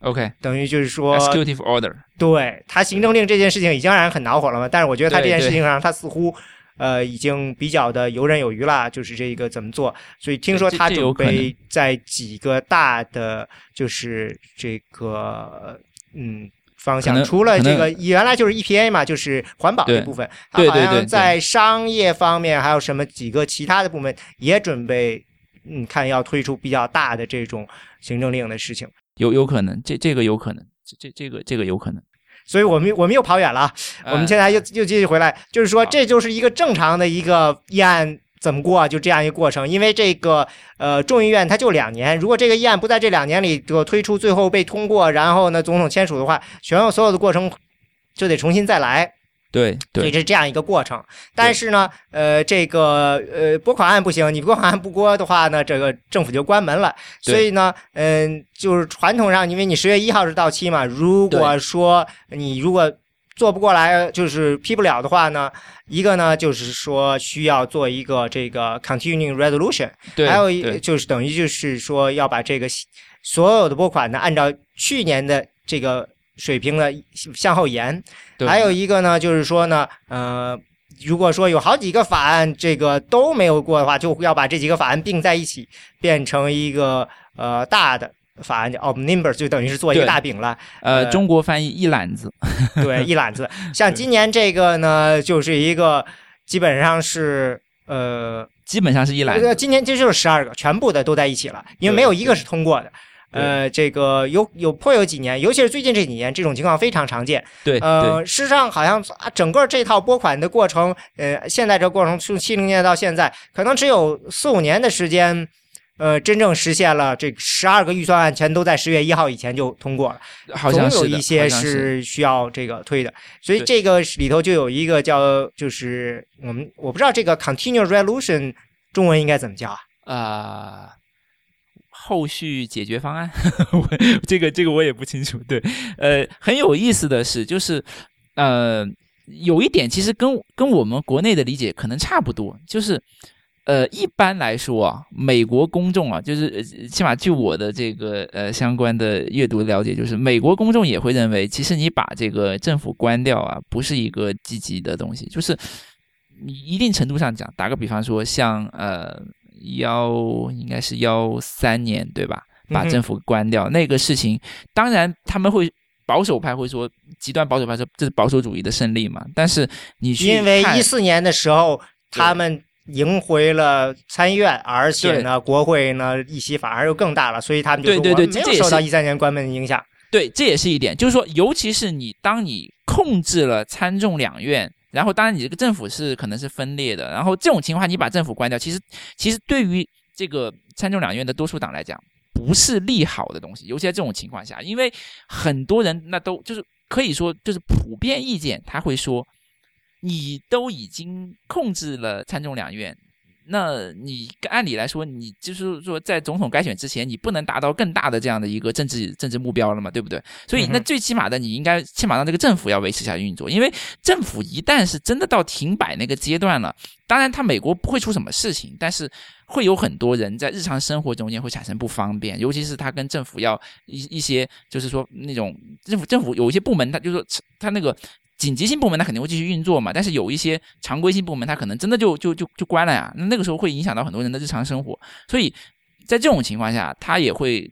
OK，等于就是说 executive order，对他行政令这件事情已经让人很恼火了嘛，但是我觉得他这件事情上，他似乎呃已经比较的游刃有余了，就是这个怎么做。所以听说他准备在几个大的就是这个嗯。方向除了这个原来就是 EPA 嘛，就是环保这部分，他好像在商业方面还有什么几个其他的部门也准备，嗯，看要推出比较大的这种行政令的事情。有有可能，这这个有可能，这这这个这个有可能。所以我们我们又跑远了啊，我们呃现在又又继续回来，就是说这就是一个正常的一个议案怎么过啊，就这样一个过程。因为这个呃众议院它就两年，如果这个议案不在这两年里就推出，最后被通过，然后呢总统签署的话，全有所有的过程就得重新再来。对所以对这是这样一个过程。但是呢，呃，这个呃拨款案不行，你拨款案不拨的话呢，这个政府就关门了。所以呢，嗯、就是传统上，因为你十月一号是到期嘛，如果说你如果做不过来，就是批不了的话呢，一个呢就是说需要做一个这个 continuing resolution，对，还有一就是等于就是说要把这个所有的拨款呢，按照去年的这个水平的向后延。对还有一个呢，就是说呢，呃，如果说有好几个法案这个都没有过的话，就要把这几个法案并在一起，变成一个呃大的法案叫 omnibus，就等于是做一个大饼了。呃，呃中国翻译一揽子，对，一揽子。像今年这个呢，就是一个基本上是呃基本上是一揽呃，子。今年这就是十二个，全部的都在一起了，因为没有一个是通过的。对呃，这个有有颇有几年，尤其是最近这几年，这种情况非常常见。对对呃，事实上好像啊整个这套拨款的过程，呃，现在这过程从七零年到现在，可能只有四五年的时间。呃，真正实现了这十二个预算案全都在十月一号以前就通过了，好像是总有一些是是需要这个推的，所以这个里头就有一个叫，就是我们我不知道这个 continuous resolution 中文应该怎么叫啊？啊、后续解决方案，我这个这个我也不清楚。对，呃，很有意思的是，就是呃，有一点其实跟跟我们国内的理解可能差不多，就是呃，一般来说啊，美国公众啊，就是起码据我的这个呃相关的阅读了解，就是美国公众也会认为，其实你把这个政府关掉啊，不是一个积极的东西，就是你一定程度上讲，打个比方说，像呃幺应该是幺三年对吧？把政府关掉、那个事情，当然他们会保守派会说，极端保守派说这是保守主义的胜利嘛。但是你去因为看一四年的时候，他们赢回了参议院，而且呢，国会呢议席反而又更大了，所以他们对对对没有受到一三年关门的影响。对，这也是一点，就是说，尤其是你当你控制了参众两院，然后当然你这个政府是可能是分裂的，然后这种情况你把政府关掉，其实其实对于这个参众两院的多数党来讲，不是利好的东西，尤其在这种情况下，因为很多人那都就是可以说就是普遍意见，他会说，你都已经控制了参众两院。那你按理来说，你就是说，在总统改选之前，你不能达到更大的这样的一个政治政治目标了嘛，对不对？所以，那最起码的，你应该起码让这个政府要维持下去运作，因为政府一旦是真的到停摆那个阶段了，当然，他美国不会出什么事情，但是会有很多人在日常生活中间会产生不方便，尤其是他跟政府要一一些，就是说那种政府政府有一些部门，他就是说他那个。紧急性部门它肯定会继续运作嘛，但是有一些常规性部门它可能真的就就就就关了呀，那那个时候会影响到很多人的日常生活，所以在这种情况下，他也会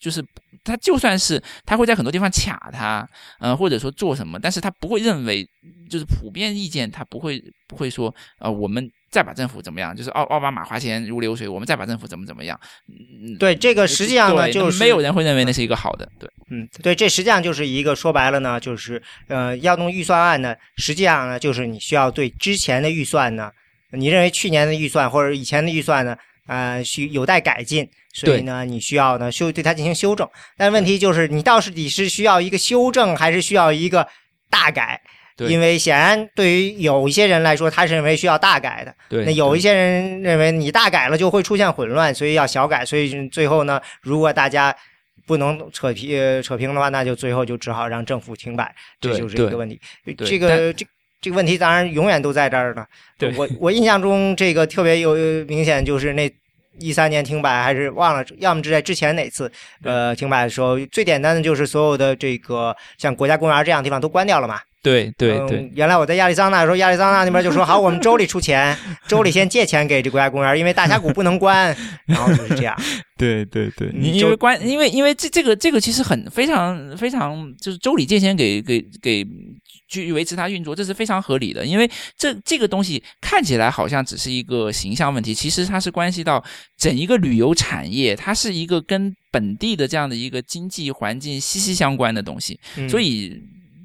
就是他就算是他会在很多地方卡他，嗯，或者说做什么，但是他不会认为就是普遍意见，他不会不会说呃我们。再把政府怎么样？就是奥奥巴马花钱如流水，我们再把政府怎么怎么样？嗯，对，这个实际上呢，就是没有人会认为那是一个好的。对，嗯，对，这实际上就是一个说白了呢，就是呃，要弄预算案呢，实际上呢，就是你需要对之前的预算呢，你认为去年的预算或者以前的预算呢，呃，需有待改进，所以呢，你需要呢修对它进行修正。但问题就是，你到底是需要一个修正，还是需要一个大改？因为显然，对于有一些人来说，他是认为需要大改的。对，那有一些人认为你大改了就会出现混乱，所以要小改。所以最后呢，如果大家不能扯平扯平的话，那就最后就只好让政府停摆。这就是一个问题。这个这这个问题当然永远都在这儿呢。我我印象中这个特别有明显，就是那一三年停摆还是忘了，要么是在之前哪次呃停摆的时候，最简单的就是所有的这个像国家公园这样的地方都关掉了嘛。对对对，原来我在亚利桑那的时候，亚利桑那那边就说好，我们州里出钱，州里先借钱给这国家公园，因为大峡谷不能关，然后就是这样。对 对对，你因为关，因为因为这这个这个其实很非常非常，就是州里借钱给给给去维持它运作，这是非常合理的。因为这这个东西看起来好像只是一个形象问题，其实它是关系到整一个旅游产业，它是一个跟本地的这样的一个经济环境息息相关的东西，所以。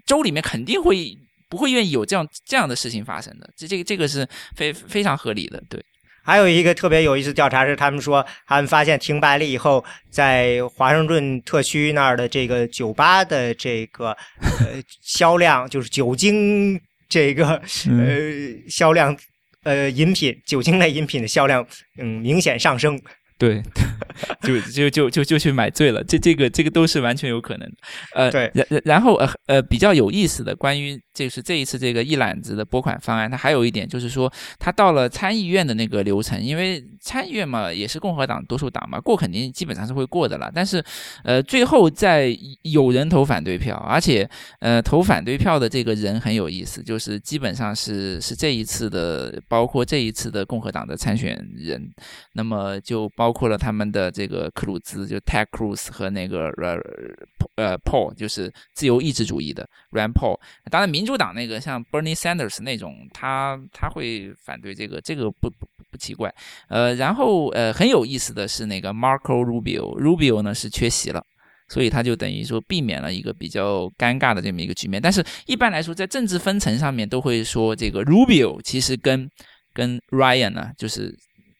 州里面肯定会不会愿意有这样这样的事情发生的，这这个这个是非非常合理的。对，还有一个特别有意思调查是，他们说他们发现停摆了以后，在华盛顿特区那儿的这个酒吧的这个呃销量，就是酒精这个呃销量呃饮品酒精类饮品的销量嗯明显上升。对，就就就就就去买醉了，这这个这个都是完全有可能的。呃，对，然然后呃呃比较有意思的关于就是这一次这个一揽子的拨款方案，它还有一点就是说，它到了参议院的那个流程，因为参议院嘛也是共和党多数党嘛，过肯定基本上是会过的了。但是呃最后在有人投反对票，而且呃投反对票的这个人很有意思，就是基本上是是这一次的，包括这一次的共和党的参选人，那么就包。包括了他们的这个克鲁兹，就 Ted Cruz 和那个呃呃 Paul，就是自由意志主义的 Rand Paul。当然，民主党那个像 Bernie Sanders 那种，他他会反对这个，这个不不不奇怪。呃，然后呃很有意思的是，那个 Marco Rubio，Rubio 呢是缺席了，所以他就等于说避免了一个比较尴尬的这么一个局面。但是一般来说，在政治分层上面都会说，这个 Rubio 其实跟跟 Ryan 呢，就是。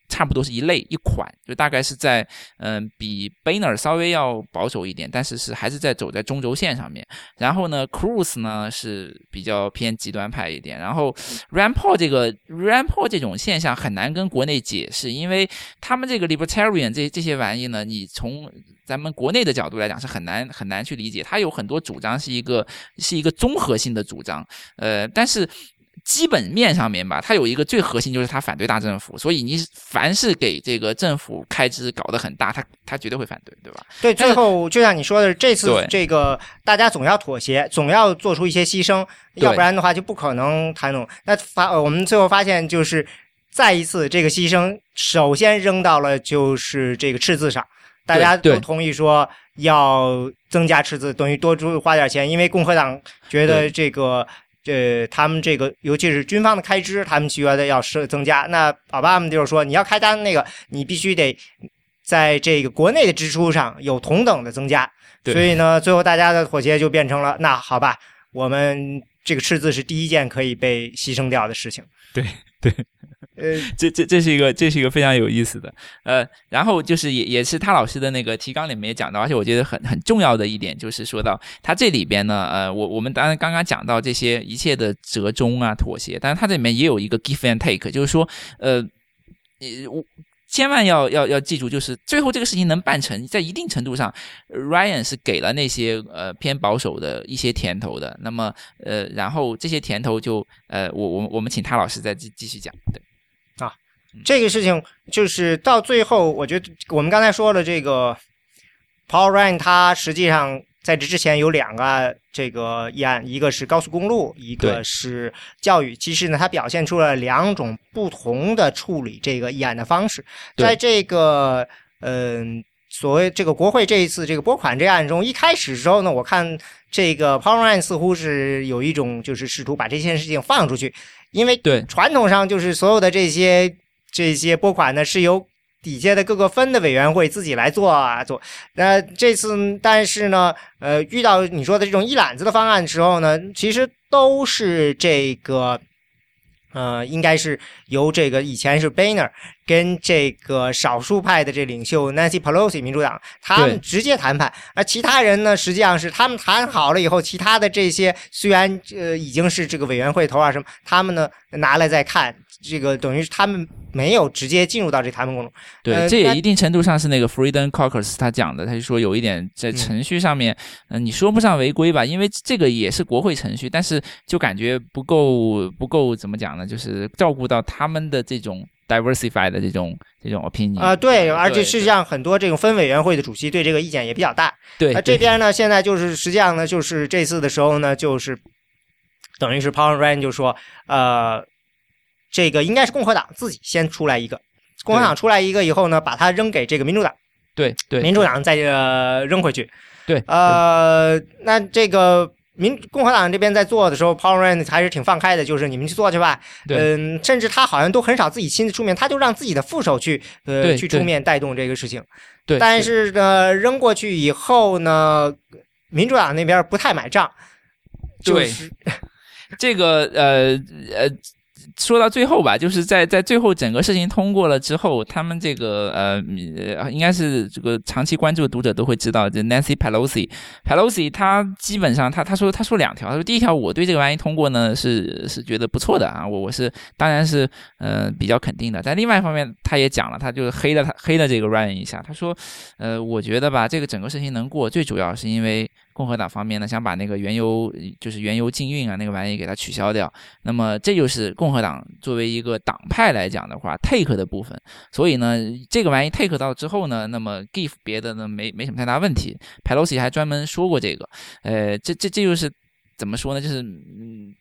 差不多是一类一款，就大概是在嗯比 Banner 稍微要保守一点，但是是还是在走在中轴线上面。然后呢，Cruz 呢是比较偏极端派一点。然后 Rand Paul 这个 Rand Paul 这种现象很难跟国内解释，因为他们这个 Libertarian 这这些玩意呢，你从咱们国内的角度来讲是很难很难去理解。他有很多主张是一个是一个综合性的主张，呃，但是。基本面上面吧，它有一个最核心就是它反对大政府，所以你凡是给这个政府开支搞得很大，他他绝对会反对，对吧？对，最后就像你说的，这次这个大家总要妥协，总要做出一些牺牲，要不然的话就不可能谈拢。那发我们最后发现就是再一次这个牺牲，首先扔到了就是这个赤字上，大家都同意说要增加赤字，等于多出花点钱，因为共和党觉得这个。呃，他们这个尤其是军方的开支，他们觉得要是增加。那奥巴马就是说，你要开单那个，你必须得在这个国内的支出上有同等的增加。所以呢，最后大家的妥协就变成了，那好吧，我们这个赤字是第一件可以被牺牲掉的事情。对 对。呃，这这这是一个这是一个非常有意思的，呃，然后就是也也是他老师的那个提纲里面也讲到，而且我觉得很很重要的一点就是说到他这里边呢，呃，我我们当然刚刚讲到这些一切的折中啊妥协，但是它这里面也有一个 give and take，就是说，呃，我。千万要要要记住，就是最后这个事情能办成，在一定程度上，Ryan 是给了那些呃偏保守的一些甜头的。那么呃，然后这些甜头就呃，我我我们请他老师再继继续讲。对。啊这个事情就是到最后，我觉得我们刚才说的，这个 Paul Ryan 他实际上在这之前有两个这个议案，一个是高速公路，一个是教育。其实呢，它表现出了两种不同的处理这个议案的方式。在这个嗯，所谓这个国会这一次这个拨款这案中，一开始时候呢，我看这个 p o w e r a n 似乎是有一种就是试图把这件事情放出去，因为对传统上就是所有的这些这些拨款呢是由底下的各个分的委员会自己来做啊做。那这次但是呢，呃，遇到你说的这种一揽子的方案的时候呢，其实都是这个。呃，应该是由这个以前是 Boehner 跟这个少数派的这领袖 Nancy Pelosi 民主党他们直接谈判，而其他人呢，实际上是他们谈好了以后，其他的这些虽然呃已经是这个委员会头啊什么，他们呢拿来再看。这个等于是他们没有直接进入到这谈判过程。对，这也一定程度上是那个 Freedom Caucus 他讲的，他就说有一点在程序上面，嗯，你说不上违规吧，因为这个也是国会程序，但是就感觉不够不够怎么讲呢？就是照顾到他们的这种 diversified 的这种这种 opinion 啊，对，而且事实际上很多这种分委员会的主席对这个意见也比较大。对，那这边呢，现在就是实际上呢，就是这次的时候呢，就是等于是 Paul Ryan 就说，呃。这个应该是共和党自己先出来一个，共和党出来一个以后呢，把它扔给这个民主党，对对，民主党再呃扔回去，对，呃，那这个民共和党这边在做的时候，Paul Ryan 还是挺放开的，就是你们去做去吧，嗯，甚至他好像都很少自己亲自出面，他就让自己的副手去，呃，去出面带动这个事情，对，但是呢，扔过去以后呢，民主党那边不太买账，就是这个呃呃。说到最后吧，就是在在最后整个事情通过了之后，他们这个呃，应该是这个长期关注的读者都会知道，这 Nancy Pelosi，Pelosi 他基本上他他说他说两条，他说第一条我对这个玩意通过呢是是觉得不错的啊，我我是当然是呃比较肯定的，但另外一方面他也讲了，他就黑了他黑了这个 Ryan 一下，他说呃我觉得吧这个整个事情能过，最主要是因为。共和党方面呢，想把那个原油就是原油禁运啊，那个玩意给它取消掉。那么这就是共和党作为一个党派来讲的话，take 的部分。所以呢，这个玩意 take 到之后呢，那么 give 别的呢没没什么太大问题。Pelosi 还专门说过这个，呃，这这这就是怎么说呢？就是嗯，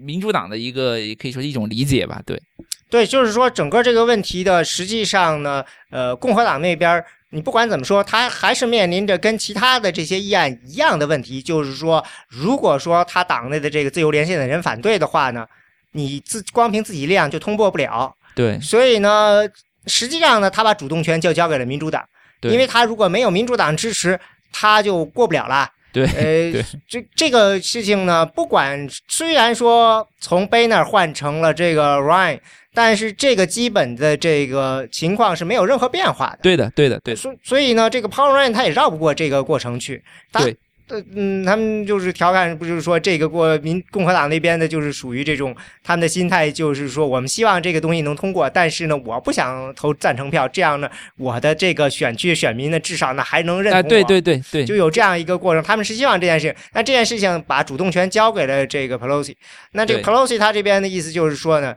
民主党的一个也可以说是一种理解吧。对，对，就是说整个这个问题的实际上呢，呃，共和党那边。你不管怎么说，他还是面临着跟其他的这些议案一样的问题，就是说，如果说他党内的这个自由连线的人反对的话呢，你自光凭自己力量就通过不了。对，所以呢，实际上呢，他把主动权就交给了民主党，因为他如果没有民主党支持，他就过不了了。对，呃，这这个事情呢，不管虽然说从 Boehner 换成了这个 Ryan。但是这个基本的这个情况是没有任何变化的。对的，对的，对。所所以呢，这个 Power Run 他也绕不过这个过程去。对。呃嗯，他们就是调侃，不就是说这个过民共和党那边的，就是属于这种他们的心态，就是说我们希望这个东西能通过，但是呢，我不想投赞成票，这样呢，我的这个选区选民呢，至少呢还能认同我。对对对对，就有这样一个过程。他们是希望这件事情，那这件事情把主动权交给了这个 Pelosi。那这个 Pelosi 他这边的意思就是说呢，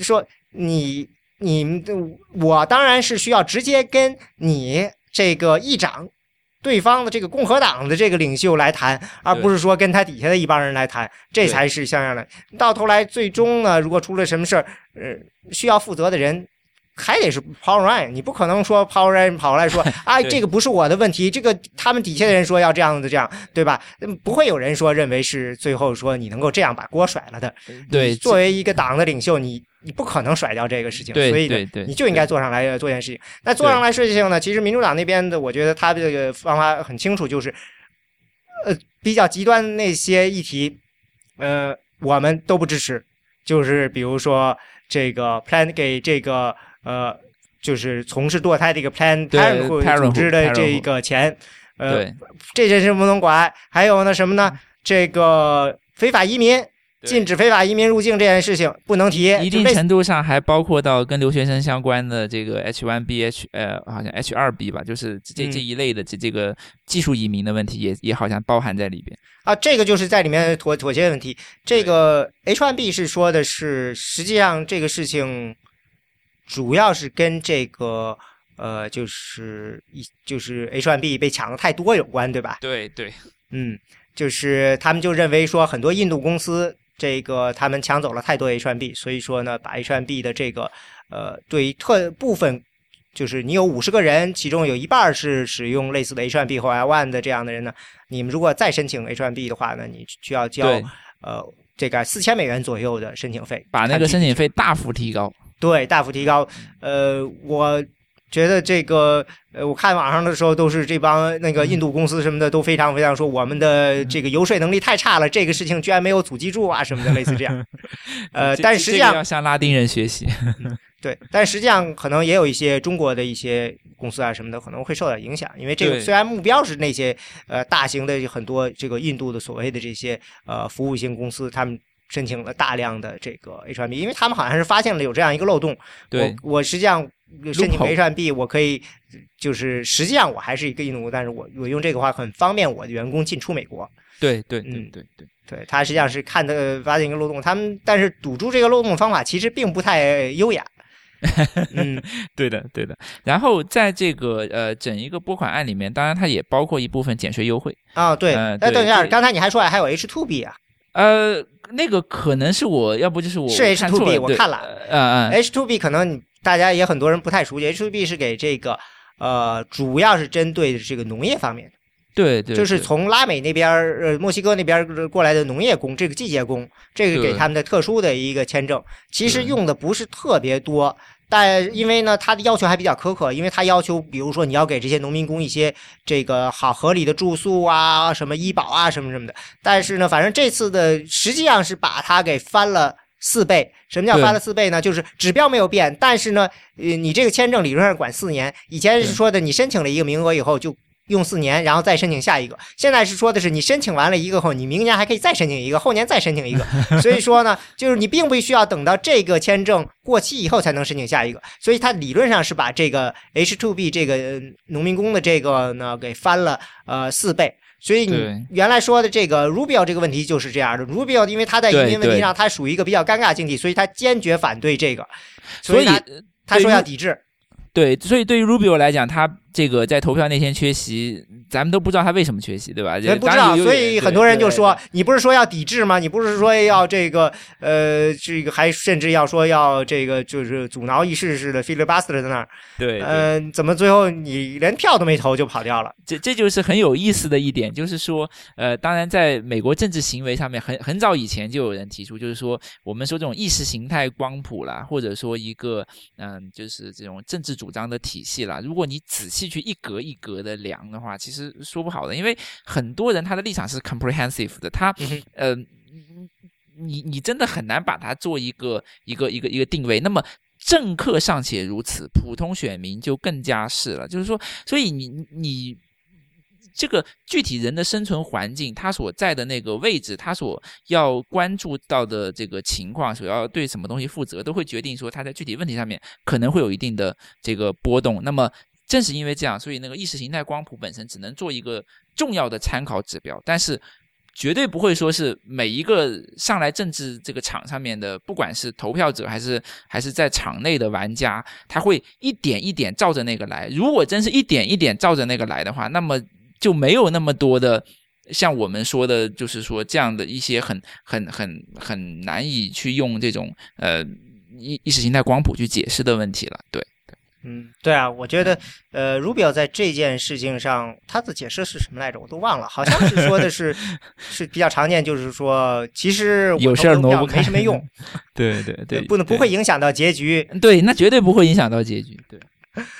说。你你我当然是需要直接跟你这个议长对方的这个共和党的这个领袖来谈，而不是说跟他底下的一帮人来谈，这才是像样的。到头来，最终呢，如果出了什么事儿，呃，需要负责的人。还得是 Paul Ryan，你不可能说 Paul Ryan 跑过来说，哎，这个不是我的问题，这个他们底下的人说要这样子这样，对吧？不会有人说认为是最后说你能够这样把锅甩了的。对，作为一个党的领袖，你你不可能甩掉这个事情，所以你就应该坐上来做件事情。那坐上来事情呢？其实民主党那边的，我觉得他这个方法很清楚，就是呃比较极端那些议题，呃我们都不支持，就是比如说这个 plan 给这个。呃，就是从事堕胎这个 Plan Parenthood 组织的这个钱，呃，这件事不能管。还有呢，什么呢？这个非法移民，禁止非法移民入境这件事情不能提。一定程度上还包括到跟留学生相关的这个 H1B、H 呃，好像 H2B 吧，就是这这一类的这这个技术移民的问题，也也好像包含在里边。啊，这个就是在里面妥妥协问题。这个 H1B 是说的是，实际上这个事情。主要是跟这个呃，就是一就是 H1B 被抢的太多有关，对吧？对对，嗯，就是他们就认为说很多印度公司这个他们抢走了太多 H1B，所以说呢，把 H1B 的这个呃对于特部分就是你有五十个人，其中有一半是使用类似的 H1B 或 L1 的这样的人呢，你们如果再申请 H1B 的话呢，你需要交呃这个四千美元左右的申请费，把那个申请费大幅提高。对，大幅提高。呃，我觉得这个，呃，我看网上的时候都是这帮那个印度公司什么的都非常非常说我们的这个游说能力太差了，这个事情居然没有阻击住啊什么的，类似这样。呃，但是实际上要向拉丁人学习。对，但实际上可能也有一些中国的一些公司啊什么的可能会受到影响，因为这个虽然目标是那些呃大型的很多这个印度的所谓的这些呃服务型公司，他们。申请了大量的这个 H1B，因为他们好像是发现了有这样一个漏洞。对，我实际上申请 H1B，我可以就是实际上我还是一个印度，但是我我用这个话很方便我的员工进出美国。对对对对对对，他实际上是看的发现一个漏洞，他们但是堵住这个漏洞的方法其实并不太优雅。嗯，对的对的。然后在这个呃整一个拨款案里面，当然它也包括一部分减税优惠啊。对，那等一下，刚才你还说还有 H two B 啊？呃。那个可能是我要不就是我是 H two B 我看了，嗯嗯，H two B 可能大家也很多人不太熟悉，H two B 是给这个呃主要是针对这个农业方面的，对对，就是从拉美那边呃墨西哥那边过来的农业工，这个季节工，这个给他们的特殊的一个签证，其实用的不是特别多。但因为呢，他的要求还比较苛刻，因为他要求，比如说你要给这些农民工一些这个好合理的住宿啊，什么医保啊，什么什么的。但是呢，反正这次的实际上是把它给翻了四倍。什么叫翻了四倍呢？就是指标没有变，但是呢，呃，你这个签证理论上管四年，以前是说的你申请了一个名额以后就。用四年，然后再申请下一个。现在是说的是，你申请完了一个后，你明年还可以再申请一个，后年再申请一个。所以说呢，就是你并不需要等到这个签证过期以后才能申请下一个。所以它理论上是把这个 H2B 这个农民工的这个呢给翻了呃四倍。所以你原来说的这个 Rubio 这个问题就是这样的。Rubio 因为他在移民问题上他属于一个比较尴尬境地，所以他坚决反对这个。所以他他说要抵制。对，所以对于 Rubio 来讲，他。这个在投票那天缺席，咱们都不知道他为什么缺席，对吧？不知道，所以很多人就说：“你不是说要抵制吗？你不是说要这个呃，这个还甚至要说要这个就是阻挠议事似的 filibuster 在那儿。”对，嗯，怎么最后你连票都没投就跑掉了？这这就是很有意思的一点，就是说，呃，当然在美国政治行为上面，很很早以前就有人提出，就是说，我们说这种意识形态光谱啦，或者说一个嗯，就是这种政治主张的体系啦，如果你仔细。去一格一格的量的话，其实说不好的，因为很多人他的立场是 comprehensive 的，他呃，你你真的很难把它做一个一个一个一个定位。那么政客尚且如此，普通选民就更加是了。就是说，所以你你这个具体人的生存环境，他所在的那个位置，他所要关注到的这个情况，所要对什么东西负责，都会决定说他在具体问题上面可能会有一定的这个波动。那么正是因为这样，所以那个意识形态光谱本身只能做一个重要的参考指标，但是绝对不会说是每一个上来政治这个场上面的，不管是投票者还是还是在场内的玩家，他会一点一点照着那个来。如果真是一点一点照着那个来的话，那么就没有那么多的像我们说的，就是说这样的一些很很很很难以去用这种呃意意识形态光谱去解释的问题了，对。嗯，对啊，我觉得，呃，Rubio 在这件事情上，他的解释是什么来着？我都忘了，好像是说的是 是比较常见，就是说，其实有事儿挪不开，没什么用。对对对，不能不会影响到结局。对，那绝对不会影响到结局。对。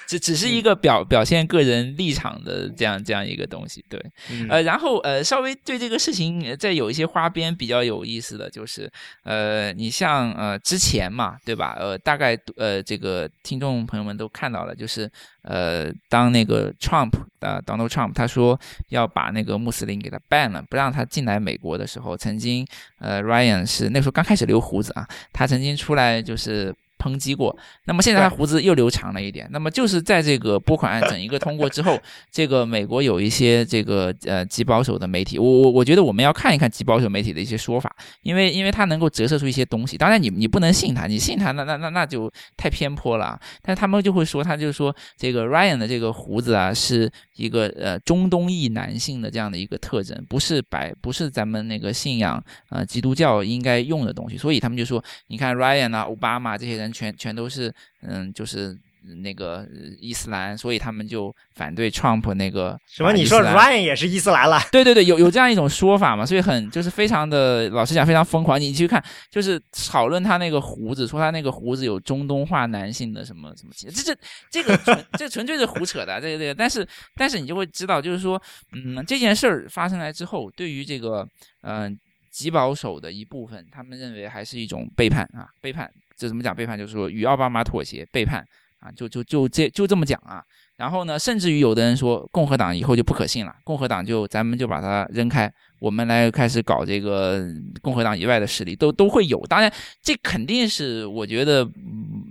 只只是一个表表现个人立场的这样这样一个东西，对，呃，然后呃，稍微对这个事情再有一些花边比较有意思的就是，呃，你像呃之前嘛，对吧？呃，大概呃这个听众朋友们都看到了，就是呃当那个 Trump 啊 Donald Trump 他说要把那个穆斯林给他 ban 了，不让他进来美国的时候，曾经呃 Ryan 是那时候刚开始留胡子啊，他曾经出来就是。抨击过，那么现在他胡子又留长了一点。那么就是在这个拨款案整一个通过之后，这个美国有一些这个呃极保守的媒体，我我我觉得我们要看一看极保守媒体的一些说法，因为因为它能够折射出一些东西。当然你你不能信他，你信他那那那那就太偏颇了。但他们就会说，他就说这个 Ryan 的这个胡子啊，是一个呃中东裔男性的这样的一个特征，不是白不是咱们那个信仰呃基督教应该用的东西。所以他们就说，你看 Ryan 啊，奥巴马这些人。全全都是，嗯，就是那个伊斯兰，所以他们就反对 Trump 那个什么？你说 Ryan 也是伊斯兰了？对对对，有有这样一种说法嘛？所以很就是非常的，老实讲非常疯狂。你去看，就是讨论他那个胡子，说他那个胡子有中东化男性的什么什么，这这这个纯这纯粹是胡扯的，这个这个。但是但是你就会知道，就是说，嗯，这件事儿发生来之后，对于这个嗯极保守的一部分，他们认为还是一种背叛啊，背叛。这怎么讲背叛？就是说与奥巴马妥协，背叛。啊，就就就这就这么讲啊，然后呢，甚至于有的人说共和党以后就不可信了，共和党就咱们就把它扔开。我们来开始搞这个共和党以外的势力，都都会有。当然，这肯定是我觉得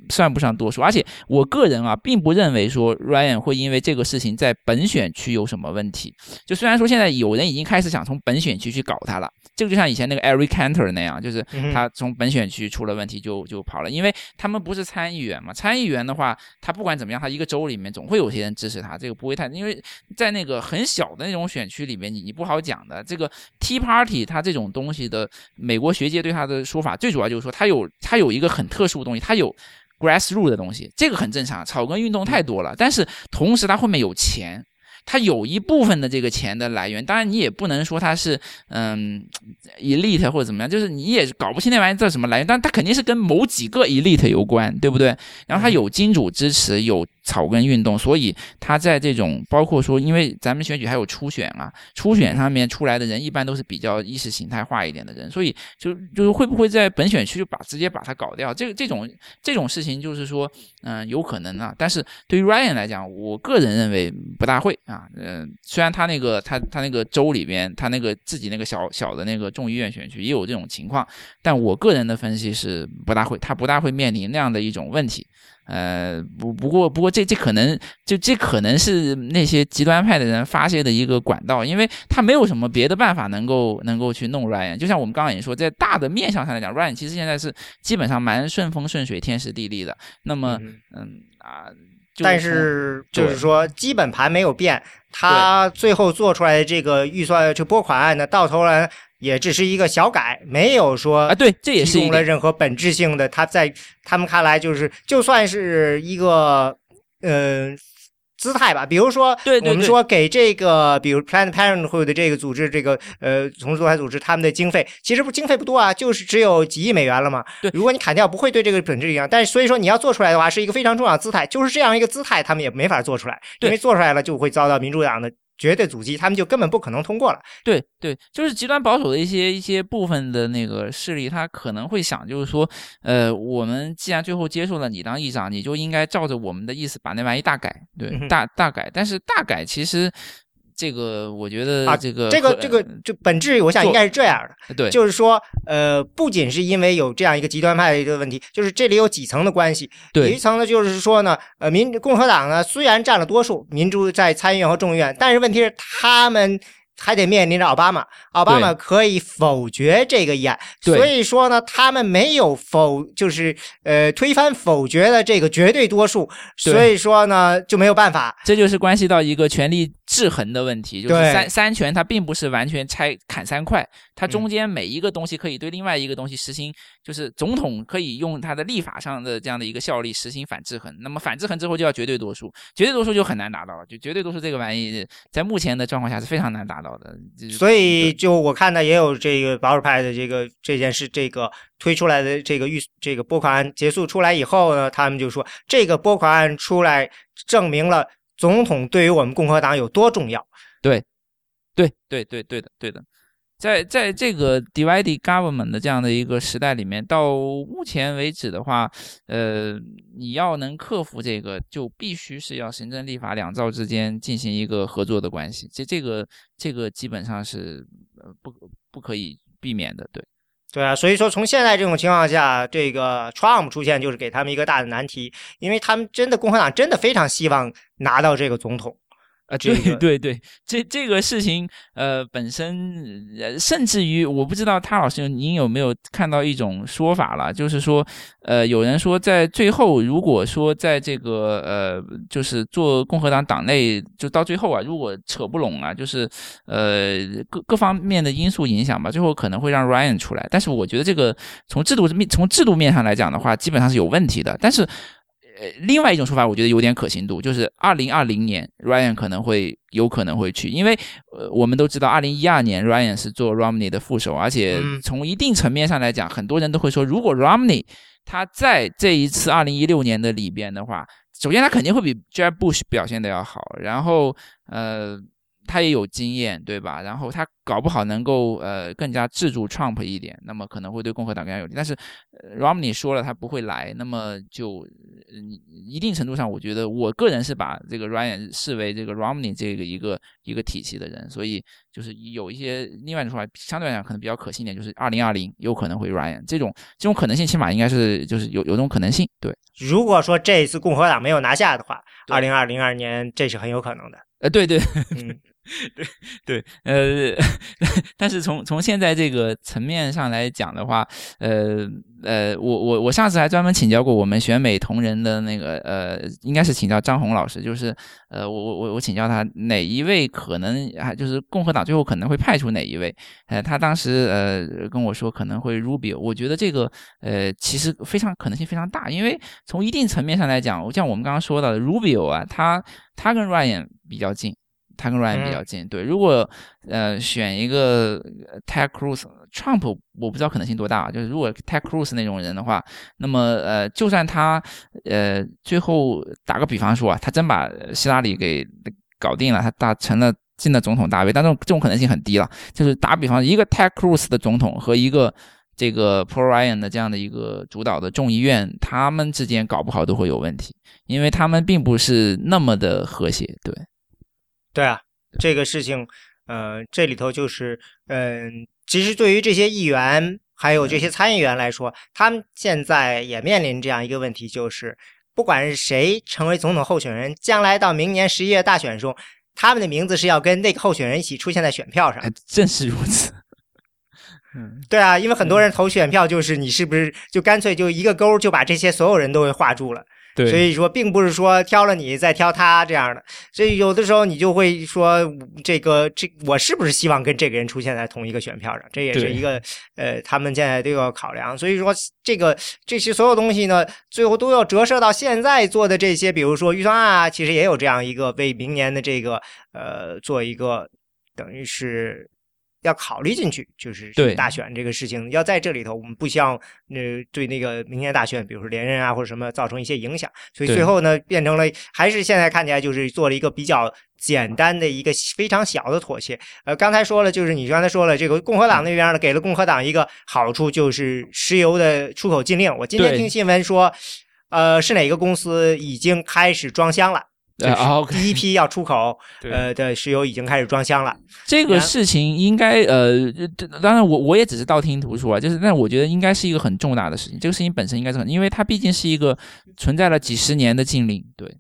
算不上多数。而且，我个人啊，并不认为说 Ryan 会因为这个事情在本选区有什么问题。就虽然说现在有人已经开始想从本选区去搞他了，这个就像以前那个 Eric Cantor 那样，就是他从本选区出了问题就就跑了，因为他们不是参议员嘛。参议员的话，他不管怎么样，他一个州里面总会有些人支持他，这个不会太，因为在那个很小的那种选区里面，你你不好讲的这个。Tea Party，它这种东西的美国学界对它的说法，最主要就是说它有它有一个很特殊的东西，它有 grassroot 的东西，这个很正常。草根运动太多了，但是同时它后面有钱，它有一部分的这个钱的来源，当然你也不能说它是嗯 elite 或者怎么样，就是你也搞不清那玩意叫什么来源，但它肯定是跟某几个 elite 有关，对不对？然后它有金主支持，有。草根运动，所以他在这种包括说，因为咱们选举还有初选啊，初选上面出来的人一般都是比较意识形态化一点的人，所以就就是会不会在本选区就把直接把它搞掉？这个这种这种事情就是说，嗯，有可能啊。但是对于 Ryan 来讲，我个人认为不大会啊。嗯，虽然他那个他他那个州里边，他那个自己那个小小的那个众议院选区也有这种情况，但我个人的分析是不大会，他不大会面临那样的一种问题。呃，不，不过，不过，这这可能就这可能是那些极端派的人发泄的一个管道，因为他没有什么别的办法能够能够去弄 Ryan。就像我们刚刚也说，在大的面向上来讲，Ryan 其实现在是基本上蛮顺风顺水、天时地利的。那么，嗯啊，但是就是说基本盘没有变，他最后做出来的这个预算这拨款案呢，到头来。也只是一个小改，没有说啊，对，这也是提供了任何本质性的。他在他们看来，就是就算是一个呃姿态吧。比如说，我们说给这个，比如 Planned Parenthood 的这个组织，这个呃从堕胎组织，他们的经费其实不经费不多啊，就是只有几亿美元了嘛。对，如果你砍掉，不会对这个本质影响。但是所以说你要做出来的话，是一个非常重要的姿态，就是这样一个姿态，他们也没法做出来，因为做出来了就会遭到民主党的。绝对阻击，他们就根本不可能通过了。对对，就是极端保守的一些一些部分的那个势力，他可能会想，就是说，呃，我们既然最后接受了你当议长，你就应该照着我们的意思把那玩意大改，对，大大改。但是大改其实。这个我觉得啊，这个这个这个就本质，我想应该是这样的，对，就是说，呃，不仅是因为有这样一个极端派的一个问题，就是这里有几层的关系。对，一层呢，就是说呢，呃，民共和党呢虽然占了多数，民主在参议院和众议院，但是问题是他们。还得面临着奥巴马，奥巴马可以否决这个议案，所以说呢，他们没有否，就是呃推翻否决的这个绝对多数，所以说呢就没有办法。这就是关系到一个权力制衡的问题，就是三三权它并不是完全拆砍三块，它中间每一个东西可以对另外一个东西实行，就是总统可以用他的立法上的这样的一个效力实行反制衡，那么反制衡之后就要绝对多数，绝对多数就很难达到了，就绝对多数这个玩意在目前的状况下是非常难达到。的，所以就我看到也有这个保守派的这个这件事，这个推出来的这个预这个拨款案结束出来以后呢，他们就说这个拨款案出来证明了总统对于我们共和党有多重要。对，对，对，对，对的，对的。在在这个 divided government 的这样的一个时代里面，到目前为止的话，呃，你要能克服这个，就必须是要行政立法两造之间进行一个合作的关系。这这个这个基本上是呃不不可以避免的，对对啊。所以说，从现在这种情况下，这个 Trump 出现就是给他们一个大的难题，因为他们真的共和党真的非常希望拿到这个总统。啊，对对对，这这个事情，呃，本身，呃，甚至于，我不知道他老师您有没有看到一种说法了，就是说，呃，有人说在最后，如果说在这个，呃，就是做共和党党内，就到最后啊，如果扯不拢啊，就是，呃，各各方面的因素影响吧，最后可能会让 Ryan 出来。但是我觉得这个从制度面从制度面上来讲的话，基本上是有问题的。但是。呃，另外一种说法，我觉得有点可信度，就是二零二零年 Ryan 可能会有可能会去，因为呃，我们都知道二零一二年 Ryan 是做 Romney 的副手，而且从一定层面上来讲，很多人都会说，如果 Romney 他在这一次二零一六年的里边的话，首先他肯定会比 Jeb Bush 表现的要好，然后呃。他也有经验，对吧？然后他搞不好能够呃更加制住 Trump 一点，那么可能会对共和党更加有利。但是 Romney 说了他不会来，那么就一定程度上，我觉得我个人是把这个 Ryan 视为这个 Romney 这个一个一个体系的人，所以就是有一些另外的说法，相对来讲可能比较可信一点，就是二零二零有可能会 Ryan 这种这种可能性，起码应该是就是有有这种可能性。对，如果说这一次共和党没有拿下的话，二零二零二年这是很有可能的。呃，对对。对 对对，呃，但是从从现在这个层面上来讲的话，呃呃，我我我上次还专门请教过我们选美同仁的那个呃，应该是请教张红老师，就是呃，我我我我请教他哪一位可能啊，就是共和党最后可能会派出哪一位？呃，他当时呃跟我说可能会 Rubio，我觉得这个呃其实非常可能性非常大，因为从一定层面上来讲，像我们刚刚说到的 Rubio 啊，他他跟 Ryan 比较近。他跟 Ryan 比较近，对。如果呃选一个 Ted Cruz，Trump 我不知道可能性多大。就是如果 Ted Cruz 那种人的话，那么呃就算他呃最后打个比方说啊，他真把希拉里给搞定了，他打成了进了总统大位，但这种这种可能性很低了。就是打比方，一个 Ted Cruz 的总统和一个这个 Paul Ryan 的这样的一个主导的众议院，他们之间搞不好都会有问题，因为他们并不是那么的和谐，对。对啊，这个事情，呃，这里头就是，嗯，其实对于这些议员还有这些参议员来说，他们现在也面临这样一个问题，就是不管是谁成为总统候选人，将来到明年十一月大选中，他们的名字是要跟那个候选人一起出现在选票上。正是如此。嗯，对啊，因为很多人投选票，就是你是不是就干脆就一个勾就把这些所有人都给画住了。所以说，并不是说挑了你再挑他这样的，所以有的时候你就会说，这个这我是不是希望跟这个人出现在同一个选票上？这也是一个呃，他们现在都要考量。所以说，这个这些所有东西呢，最后都要折射到现在做的这些，比如说预算案啊，其实也有这样一个为明年的这个呃做一个等于是。要考虑进去，就是大选这个事情，要在这里头，我们不希望呃对那个明年大选，比如说连任啊或者什么造成一些影响，所以最后呢变成了还是现在看起来就是做了一个比较简单的一个非常小的妥协。呃，刚才说了，就是你刚才说了，这个共和党那边呢给了共和党一个好处，就是石油的出口禁令。我今天听新闻说，呃，是哪个公司已经开始装箱了？啊，第一批要出口呃的石油已经开始装箱了。这个事情应该呃，当然我我也只是道听途说啊，就是但我觉得应该是一个很重大的事情。这个事情本身应该是很，因为它毕竟是一个存在了几十年的禁令。对，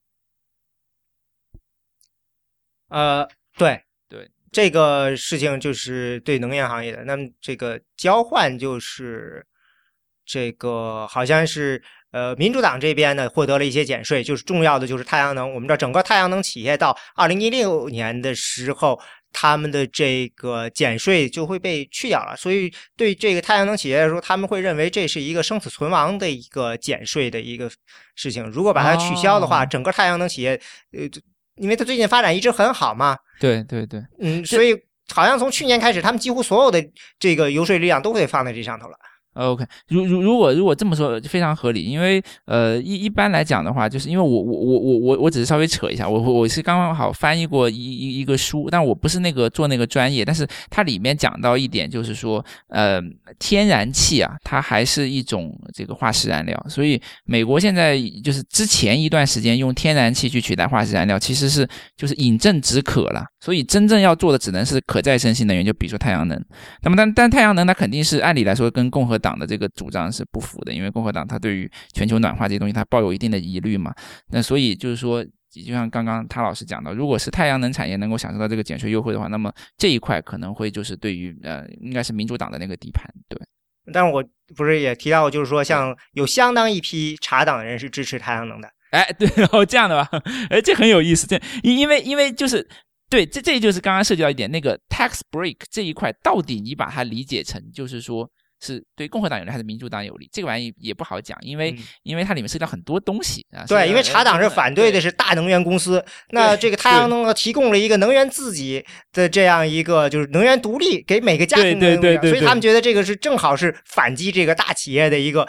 呃，对对，这个事情就是对能源行业的。那么这个交换就是这个好像是。呃，民主党这边呢获得了一些减税，就是重要的就是太阳能。我们知道整个太阳能企业到二零一六年的时候，他们的这个减税就会被去掉了。所以对这个太阳能企业来说，他们会认为这是一个生死存亡的一个减税的一个事情。如果把它取消的话，整个太阳能企业，呃，因为它最近发展一直很好嘛。对对对，嗯，所以好像从去年开始，他们几乎所有的这个游说力量都会放在这上头了。OK，如如如果如果这么说非常合理，因为呃一一般来讲的话，就是因为我我我我我我只是稍微扯一下，我我是刚刚好翻译过一一一个书，但我不是那个做那个专业，但是它里面讲到一点，就是说呃天然气啊，它还是一种这个化石燃料，所以美国现在就是之前一段时间用天然气去取代化石燃料，其实是就是饮鸩止渴了，所以真正要做的只能是可再生性能源，就比如说太阳能。那么但但太阳能它肯定是按理来说跟共和党。的这个主张是不符的，因为共和党它对于全球暖化这些东西，它抱有一定的疑虑嘛。那所以就是说，就像刚刚他老师讲到，如果是太阳能产业能够享受到这个减税优惠的话，那么这一块可能会就是对于呃，应该是民主党的那个底盘。对，但是我不是也提到，就是说，像有相当一批茶党人是支持太阳能的。哎，对，哦，这样的吧？哎，这很有意思。这因因为因为就是对，这这就是刚刚涉及到一点，那个 tax break 这一块，到底你把它理解成就是说。是对共和党有利还是民主党有利？这个玩意也不好讲，因为嗯因为它里面涉及到很多东西啊。对，因为茶党是反对的是大能源公司，那这个太阳能呢提供了一个能源自己的这样一个就是能源独立给每个家庭能源所以他们觉得这个是正好是反击这个大企业的一个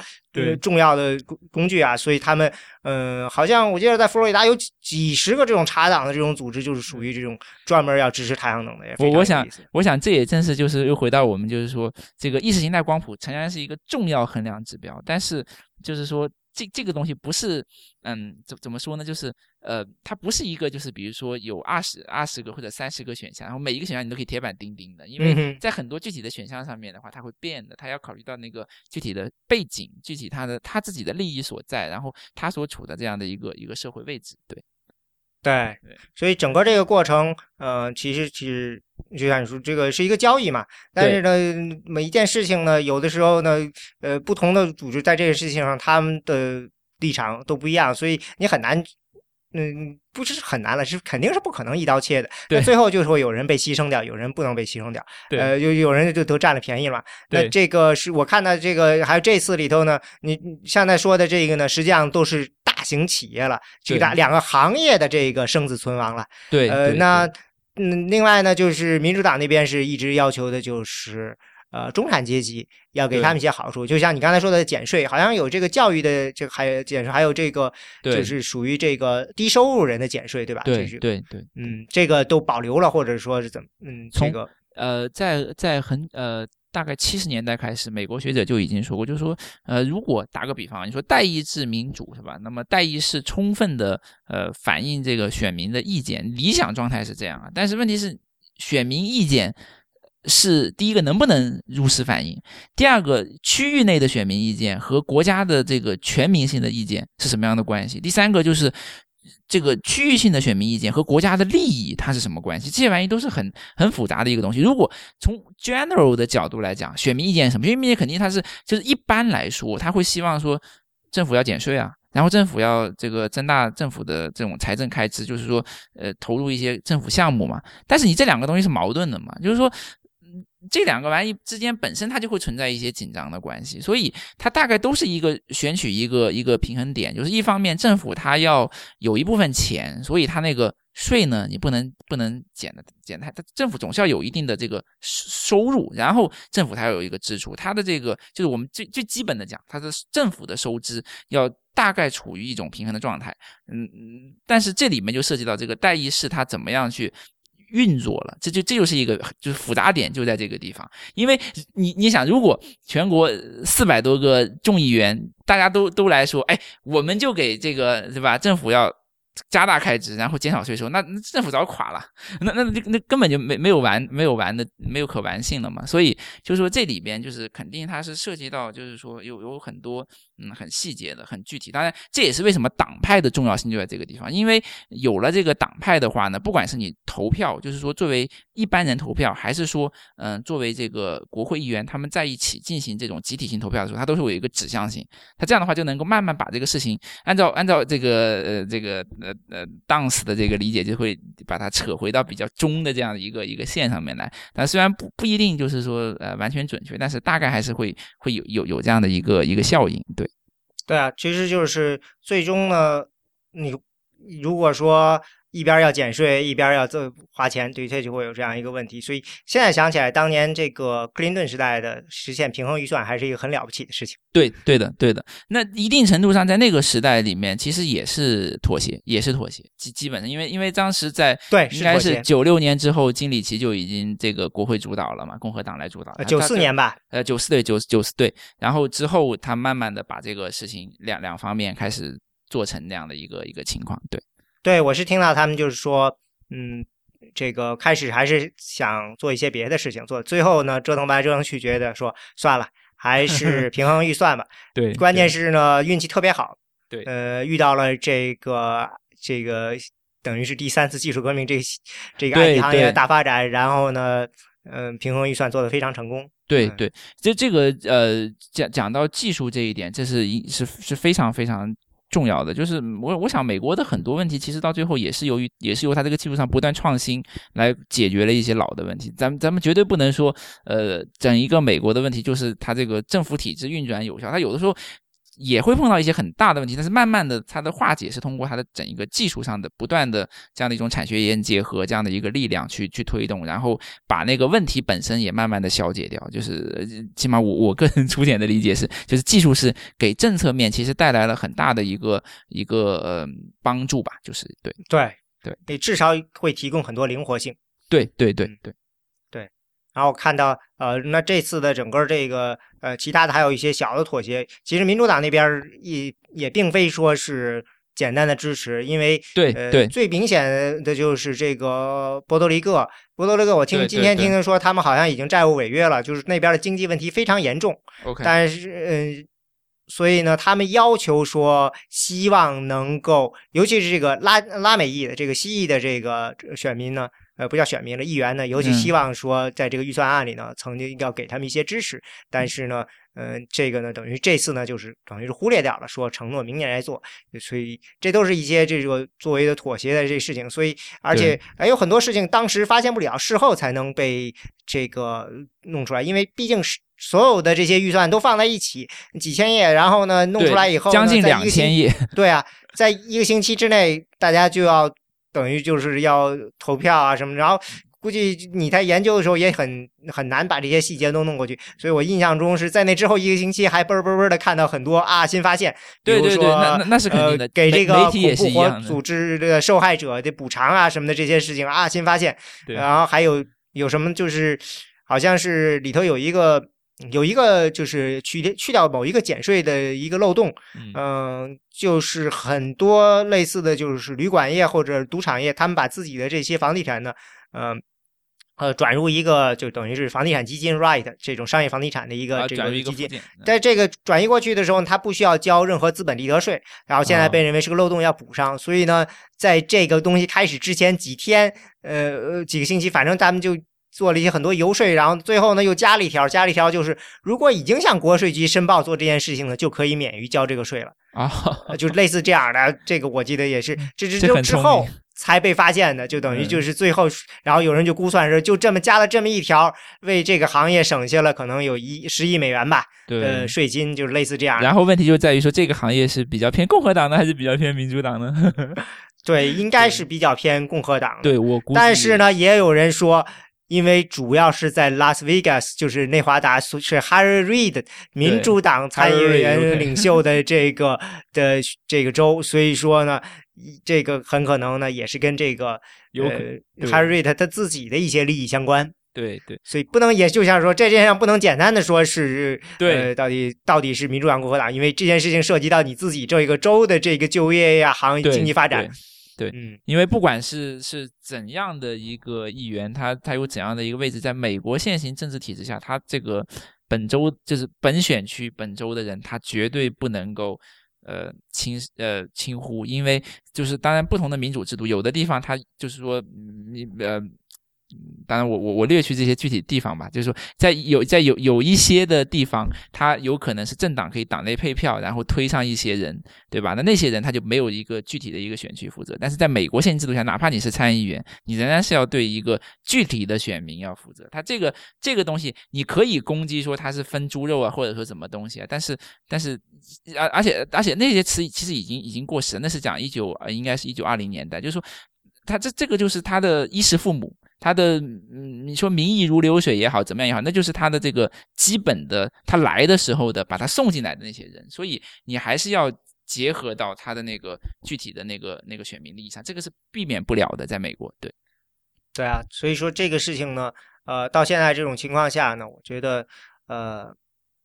重要的工工具啊，所以他们嗯、呃好像我记得在佛罗里达有几几十个这种茶党的这种组织，就是属于这种专门要支持太阳能的，我我想我想这也正是就是又回到我们就是说这个意识形态光谱仍然是一个重要衡量指标，但是就是说这这个东西不是嗯怎怎么说呢？就是呃它不是一个就是比如说有二十二十个或者三十个选项，然后每一个选项你都可以铁板钉钉的，因为在很多具体的选项上面的话，它会变的，它要考虑到那个具体的背景、具体它的他自己的利益所在，然后他所处的这样的一个一个社会位置，对。对对，所以整个这个过程，呃，其实其实就像你说，这个是一个交易嘛。但是呢，每一件事情呢，有的时候呢，呃，不同的组织在这个事情上，他们的立场都不一样，所以你很难，嗯，不是很难了，是肯定是不可能一刀切的。那最后就是会有人被牺牲掉，有人不能被牺牲掉。对呃，有有人就都占了便宜了嘛。那这个是我看到这个，还有这次里头呢，你你现在说的这个呢，实际上都是大型企业了，这个大两个行业的这个生死存亡了。对，呃，那嗯，另外呢，就是民主党那边是一直要求的就是。呃，中产阶级要给他们一些好处，就像你刚才说的减税，好像有这个教育的这个还有减税，还有这个就是属于这个低收入人的减税，对吧？对对对，嗯，这个都保留了，或者说是怎么？嗯，这从个呃，在在很呃大概七十年代开始，美国学者就已经说过，就是说呃，如果打个比方，你说代议制民主是吧？那么代议是充分的呃反映这个选民的意见，理想状态是这样啊，但是问题是选民意见。是第一个能不能如实反映？第二个，区域内的选民意见和国家的这个全民性的意见是什么样的关系？第三个就是这个区域性的选民意见和国家的利益它是什么关系？这些玩意都是很很复杂的一个东西。如果从 general 的角度来讲，选民意见什么？选民意见肯定它是就是一般来说，他会希望说政府要减税啊。然后政府要这个增大政府的这种财政开支，就是说，呃，投入一些政府项目嘛。但是你这两个东西是矛盾的嘛，就是说，这两个玩意之间本身它就会存在一些紧张的关系，所以它大概都是一个选取一个一个平衡点，就是一方面政府它要有一部分钱，所以它那个税呢你不能不能减的减太，它政府总是要有一定的这个收入，然后政府它要有一个支出，它的这个就是我们最最基本的讲，它的政府的收支要大概处于一种平衡的状态，嗯嗯，但是这里面就涉及到这个代议士他怎么样去。运作了，这就这就是一个就是复杂点就在这个地方，因为你你想，如果全国四百多个众议员大家都都来说，哎，我们就给这个对吧？政府要加大开支，然后减少税收，那那政府早垮了，那那那那根本就没没有玩没有玩的没有可玩性了嘛。所以就是说这里边就是肯定它是涉及到就是说有有很多嗯很细节的很具体，当然这也是为什么党派的重要性就在这个地方，因为有了这个党派的话呢，不管是你投票，就是说作为一般人投票，还是说嗯作为这个国会议员他们在一起进行这种集体性投票的时候，它都是有一个指向性，它这样的话就能够慢慢把这个事情按照按照这个呃这个呃呃 dance 的这个理解，就会把它扯回到比较中的这样的一个一个线上面来。但虽然不不一定就是说呃完全准确，但是大概还是会会有有有这样的一个一个效应。对，对啊，其实就是最终呢，你如果说一边要减税，一边要这花钱，的确就会有这样一个问题。所以现在想起来，当年这个克林顿时代的实现平衡预算，还是一个很了不起的事情。对，对的，对的。那一定程度上，在那个时代里面，其实也是妥协，也是妥协。基基本上，因为因为当时在对，应该是九六年之后，金里奇就已经这个国会主导了嘛，共和党来主导。呃九四年吧，呃，九四对九九四对，然后之后他慢慢的把这个事情两两方面开始做成那样的一个一个情况，对对我是听到他们就是说，嗯，这个开始还是想做一些别的事情，做最后呢折腾来折腾去，觉得说算了，还是 平衡预算吧。对关键是呢，运气特别好，对呃，遇到了这个这个等于是第三次技术革命，这这个行业的大发展，然后呢，嗯、平衡预算做得非常成功。嗯对对，这这个呃讲讲到技术这一点，这是一是是非常非常重要的。就是我我想，美国的很多问题其实到最后也是由于也是由它这个技术上不断创新来解决了一些老的问题。咱们咱们绝对不能说，呃，整一个美国的问题就是它这个政府体制运转有效。它有的时候。也会碰到一些很大的问题，但是慢慢的，它的化解是通过它的整一个技术上的不断的这样的一种产学研结合这样的一个力量去去推动，然后把那个问题本身也慢慢的消解掉。就是 起码我我个人粗浅的理解是，就是技术是给政策面其实带来了很大的一个一个呃帮助吧。就是对对对，你至少会提供很多灵活性。对对对对。然后看到，呃，那这次的整个这个，呃，其他的还有一些小的妥协。其实民主党那边也也并非说是简单的支持，因为对对，最明显的就是这个波多黎各，波多黎各，我听今天听听说他们好像已经债务违约了，就是那边的经济问题非常严重。OK，但是，嗯，所以呢，他们要求说，希望能够，尤其是这个拉拉美裔的这个西裔的这个选民呢。呃，不叫选民了，议员呢，尤其希望说，在这个预算案里呢，曾经要给他们一些支持，但是呢，嗯，这个呢，等于这次呢，就是等于是忽略掉了，说承诺明年来做，所以这都是一些这个作为的妥协的这事情，所以而且还有很多事情当时发现不了，事后才能被这个弄出来，因为毕竟是所有的这些预算都放在一起，几千页，然后呢，弄出来以后，将近两千页，对啊，在一个星期之内，大家就要。等于就是要投票啊什么，然后估计你在研究的时候也很很难把这些细节都弄过去，所以我印象中是在那之后一个星期还嘣嘣嘣的看到很多啊新发现，比如说呃给这个恐怖活组织的受害者的补偿啊什么的这些事情啊新发现，然后还有有什么就是好像是里头有一个。有一个就是去去掉某一个减税的一个漏洞，嗯，就是很多类似的就是旅馆业或者赌场业，他们把自己的这些房地产呢，嗯，呃，转入一个就等于是房地产基金 right 这种商业房地产的一个这个基金，在这个转移过去的时候，他不需要交任何资本利得税，然后现在被认为是个漏洞要补上，所以呢，在这个东西开始之前几天，呃，几个星期，反正他们就。做了一些很多游说，然后最后呢又加了一条，加了一条，就是如果已经向国税局申报做这件事情呢，就可以免于交这个税了啊，就类似这样的。这个我记得也是，这是之后才被发现的，就等于就是最后，然后有人就估算是就这么加了这么一条，为这个行业省下了可能有一十亿美元吧，呃，税金就是类似这样。然后问题就在于说，这个行业是比较偏共和党呢，还是比较偏民主党呢？对，应该是比较偏共和党。对我，但是呢，也有人说。因为主要是在拉斯维加斯，就是内华达，是 Harry Reid 民主党参议员领袖的这个的这个州，所以说呢，这个很可能呢也是跟这个呃 Harry Reid 他自己的一些利益相关。对对，所以不能也就像说这件事情不能简单的说是对，到底到底是民主党共和党，因为这件事情涉及到你自己这一个州的这个就业呀、行业经济发展。对，嗯，因为不管是是怎样的一个议员，他他有怎样的一个位置，在美国现行政治体制下，他这个本州就是本选区本州的人，他绝对不能够呃轻呃轻忽，因为就是当然不同的民主制度，有的地方他就是说你呃。当然，我我我略去这些具体地方吧，就是说，在有在有有一些的地方，他有可能是政党可以党内配票，然后推上一些人，对吧？那那些人他就没有一个具体的一个选区负责。但是在美国现行制度下，哪怕你是参议员，你仍然是要对一个具体的选民要负责。他这个这个东西，你可以攻击说他是分猪肉啊，或者说什么东西啊，但是但是而而且而且那些词其实已经已经过时了，那是讲一九应该是一九二零年代，就是说他这这个就是他的衣食父母。他的嗯，你说民意如流水也好，怎么样也好，那就是他的这个基本的，他来的时候的，把他送进来的那些人，所以你还是要结合到他的那个具体的那个那个选民利益上，这个是避免不了的，在美国，对，对啊，所以说这个事情呢，呃，到现在这种情况下呢，我觉得呃，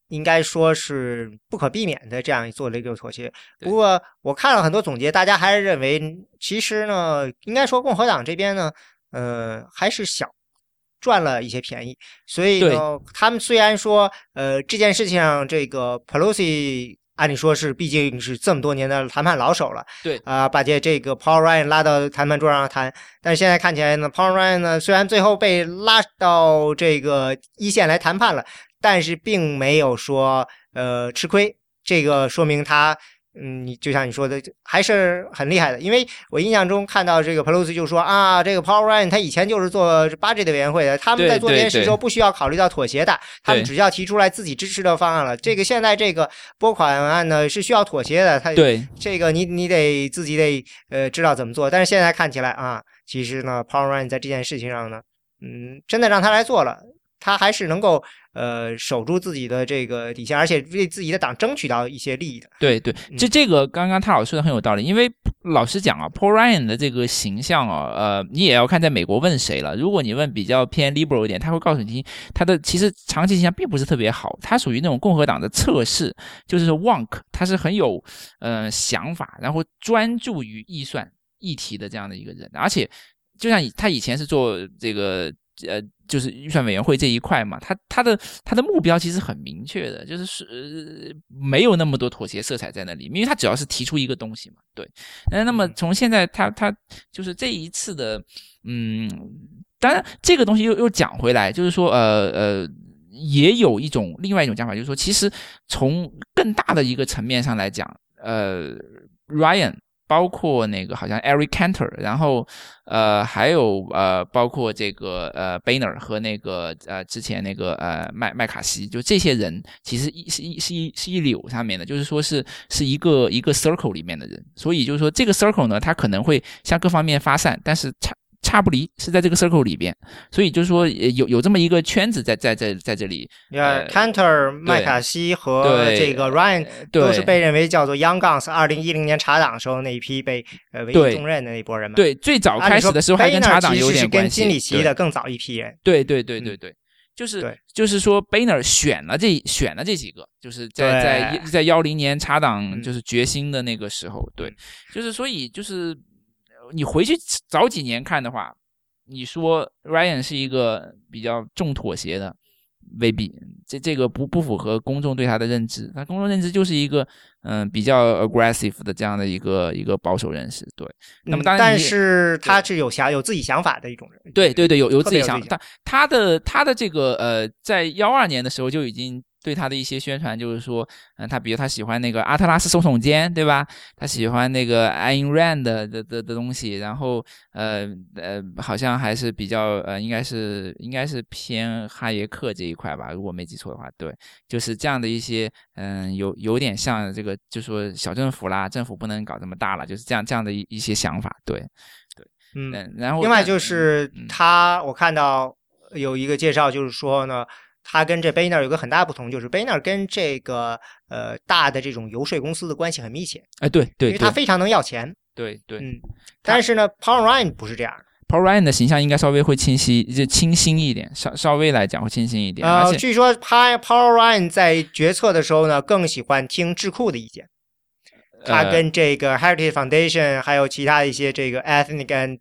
应该说是不可避免的这样做了一个妥协。不过我看了很多总结，大家还是认为，其实呢，应该说共和党这边呢。呃，还是小赚了一些便宜，所以呢，他们虽然说，呃，这件事情上，这个 Pelosi 按理说是毕竟是这么多年的谈判老手了，对，啊，把这这个 Paul Ryan 拉到谈判桌上谈，但是现在看起来呢，Paul Ryan 呢虽然最后被拉到这个一线来谈判了，但是并没有说呃吃亏，这个说明他嗯，你就像你说的，还是很厉害的。因为我印象中看到这个 Pelosi 就说啊，这个 Paul Ryan 他以前就是做 budget 委员会的，他们在做这件事的时候不需要考虑到妥协的，他们只要提出来自己支持的方案了。这个现在这个拨款案呢是需要妥协的，他对这个你你得自己得呃知道怎么做。但是现在看起来啊，其实呢，Paul Ryan 在这件事情上呢，嗯，真的让他来做了，他还是能够。呃，守住自己的这个底线，而且为自己的党争取到一些利益的。对对，这这个刚刚他老师说的很有道理，因为老实讲啊，Paul Ryan 的这个形象啊，呃，你也要看在美国问谁了。如果你问比较偏 liberal 一点，他会告诉你，他的其实长期形象并不是特别好，他属于那种共和党的测试，就是说 Wonk，他是很有呃想法，然后专注于预算议题的这样的一个人，而且就像他以前是做这个。呃，就是预算委员会这一块嘛，他他的他的目标其实很明确的，就是是没有那么多妥协色彩在那里，因为他只要是提出一个东西嘛，对。那那么从现在他他就是这一次的，嗯，当然这个东西又又讲回来，就是说呃呃，也有一种另外一种讲法，就是说其实从更大的一个层面上来讲，呃，Ryan。包括那个好像 Eric Cantor，然后呃还有呃包括这个呃，Banner 和那个呃之前那个呃麦麦卡锡，就这些人其实一是一是一是一流上面的，就是说是是一个一个 circle 里面的人，所以就是说这个 circle 呢，它可能会向各方面发散，但是差。差不离是在这个 circle 里边，所以就是说有有这么一个圈子在在在在这里。呃，Cantor、麦卡锡和这个 Ryan 都是被认为叫做 Young Guns。二零一零年查党的时候那一批被呃委以重任的那波人嘛。对，最早开始的时候还跟查党有点关系。跟金里奇的更早一批人。对对对对对，就是就是说 Boehner 选了这选了这几个，就是在在在幺零年查党就是决心的那个时候，对，就是所以就是。你回去早几年看的话，你说 Ryan 是一个比较重妥协的，未必。这这个不不符合公众对他的认知。他公众认知就是一个嗯比较 aggressive 的这样的一个一个保守人士。对，那么当然，但是他是有想有自己想法的一种人。对对对，有有自己想法。他他的他的这个呃，在幺二年的时候就已经。对他的一些宣传就是说，嗯，他比如他喜欢那个阿特拉斯手耸肩，对吧？他喜欢那个 Ayn Rand 的的的东西，然后呃呃，好像还是比较呃，应该是应该是偏哈耶克这一块吧，如果没记错的话，对，就是这样的一些，嗯，有有点像这个，就说小政府啦，政府不能搞这么大了，就是这样这样的一一些想法，对对，嗯，然后另外就是他，我看到有一个介绍，就是说呢。他跟这 Boehner 有个很大不同，就是 Boehner 跟这个呃大的这种游说公司的关系很密切。哎，对对，因为他非常能要钱。对对，嗯。但是呢，Paul Ryan 不是这样。Paul Ryan 的形象应该稍微会清晰，就清新一点，稍稍微来讲会清新一点。呃，据说 Paul Ryan 在决策的时候呢，更喜欢听智库的意见。他跟这个 Heritage Foundation 还有其他一些这个 Ethnic and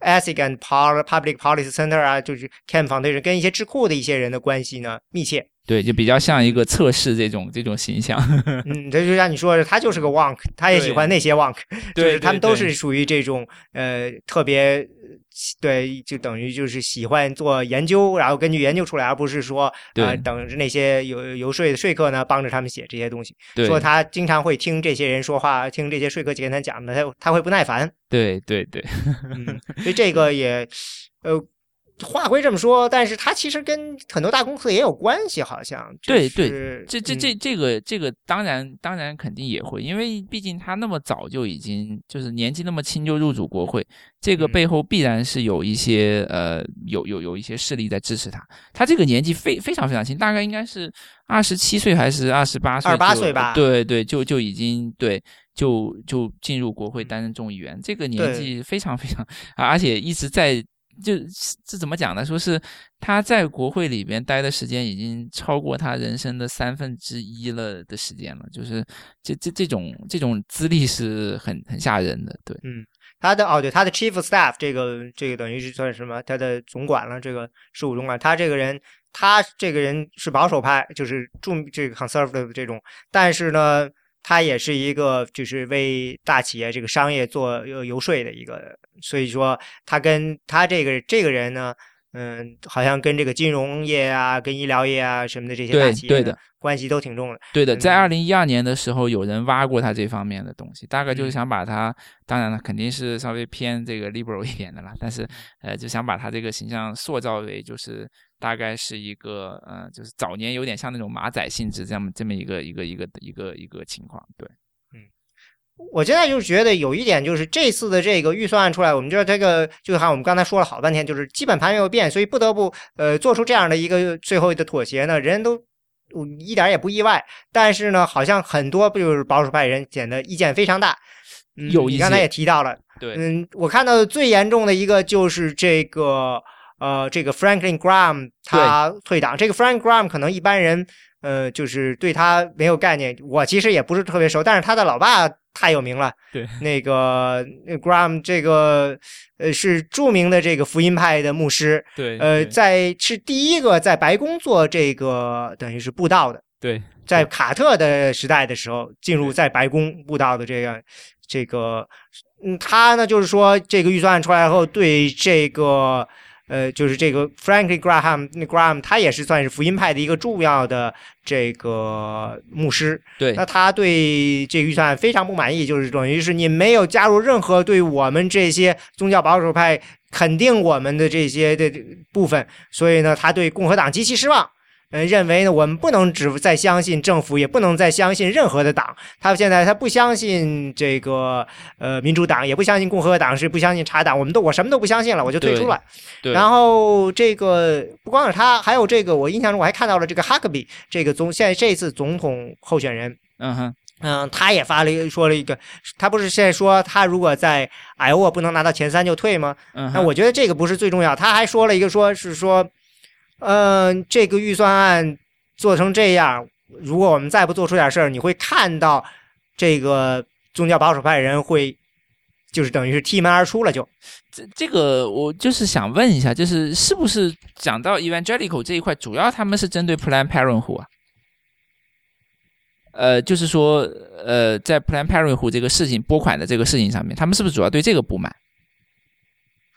Ethic and Public Policy Center 啊，就是 Camp Foundation 跟一些智库的一些人的关系呢密切。对，就比较像一个测试这种这种形象。嗯，这就像你说的，他就是个 Wonk，他也喜欢那些 Wonk，就是他们都是属于这种呃特别。对，就等于就是喜欢做研究，然后根据研究出来，而不是说啊等着那些游游说的说客呢帮着他们写这些东西。说他经常会听这些人说话，听这些说客跟他讲的，他他会不耐烦。对对对，所以这个也呃。话归这么说，但是他其实跟很多大公司也有关系，好像。对对，这这这这个这个当然当然肯定也会，因为毕竟他那么早就已经就是年纪那么轻就入主国会，这个背后必然是有一些呃有有有一些势力在支持他。他这个年纪非非常非常轻，大概应该是二十七岁还是二十八岁？二十八岁吧。对对，就就已经对就就进入国会担任众议员，这个年纪非常非常，而且一直在。就这怎么讲呢？说是他在国会里边待的时间已经超过他人生的三分之一了的时间了，就是这这这种这种资历是很很吓人的。对，嗯，他的哦对，他的 chief staff 这个这个等于是算什么？他的总管了，这个事务总管。他这个人，他这个人是保守派，就是重这个 conservative 这种，但是呢。他也是一个，就是为大企业这个商业做游游说的一个，所以说他跟他这个这个人呢，嗯，好像跟这个金融业啊、跟医疗业啊什么的这些大企业的关系都挺重的。对的，在。二零一二年的时候，有人挖过他这方面的东西，大概就是想把他，当然了，肯定是稍微偏这个 liberal 一点的啦，但是呃，就想把他这个形象塑造为就是大概是一个呃，就是早年有点像那种马仔性质这么这么一个一个一个一个一个情况，对。嗯我现在就是觉得有一点，就是这次的这个预算案出来，我们知道这个就好像我们刚才说了好半天，就是基本盘没有变，所以不得不呃做出这样的一个最后的妥协呢，人人都一点也不意外。但是呢，好像很多不就是保守派人显得意见非常大。有你刚才也提到了，对，嗯，我看到最严重的一个就是这个呃这个 Franklin Graham 他退党，这个 Franklin Graham 可能一般人呃就是对他没有概念，我其实也不是特别熟，但是他的老爸。太有名了，对。那个 Graham 这个呃是著名的这个福音派的牧师，对，呃，在是第一个在白宫做这个等于是布道的，对，在卡特的时代的时候进入在白宫布道的这个这个，嗯，他呢就是说这个预算案出来后对这个。呃，就是这个 Franklin Graham，那 Graham 他也是算是福音派的一个重要的这个牧师。对，那他对这个预算非常不满意，就是等于是你没有加入任何对我们这些宗教保守派肯定我们的这些的部分，所以呢，他对共和党极其失望。嗯，认为呢，我们不能只再相信政府，也不能再相信任何的党。他现在他不相信这个呃民主党，也不相信共和党，是不相信茶党。我们都我什么都不相信了，我就退出了。然后这个不光是他，还有这个我印象中我还看到了这个哈克比这个总现在这次总统候选人，嗯哼，嗯，他也发了一个说了一个，他不是现在说他如果在艾沃不能拿到前三就退吗？嗯那我觉得这个不是最重要，他还说了一个说是说。嗯，这个预算案做成这样，如果我们再不做出点事儿，你会看到这个宗教保守派人会，就是等于是踢门而出了。就这这个，我就是想问一下，就是是不是讲到 evangelical 这一块，主要他们是针对 Plan Parenthood 啊？呃，就是说，呃，在 Plan Parenthood 这个事情拨款的这个事情上面，他们是不是主要对这个不满？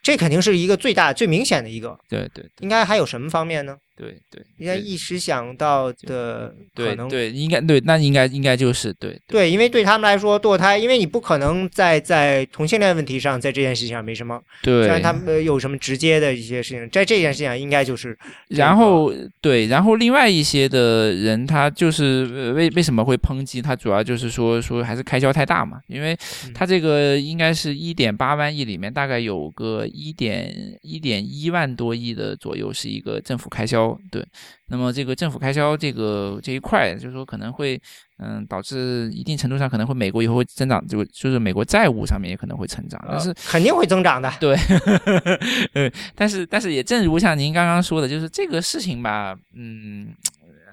这肯定是一个最大、最明显的一个。对对，应该还有什么方面呢？对对，应该一时想到的可能对，应该对，那应该应该就是对对，因为对他们来说堕胎，因为你不可能在在同性恋问题上，在这件事情上没什么。对，虽然他们有什么直接的一些事情，在这件事情上应该就是。然后对，然后另外一些的人，他就是为为什么会抨击他？主要就是说说还是开销太大嘛，因为他这个应该是一点八万亿里面，大概有个一点一点一万多亿的左右是一个政府开销。对，那么这个政府开销这个这一块，就是说可能会，嗯，导致一定程度上可能会美国以后会增长，就就是美国债务上面也可能会成长，但是肯定会增长的。对，嗯，但是但是也正如像您刚刚说的，就是这个事情吧，嗯，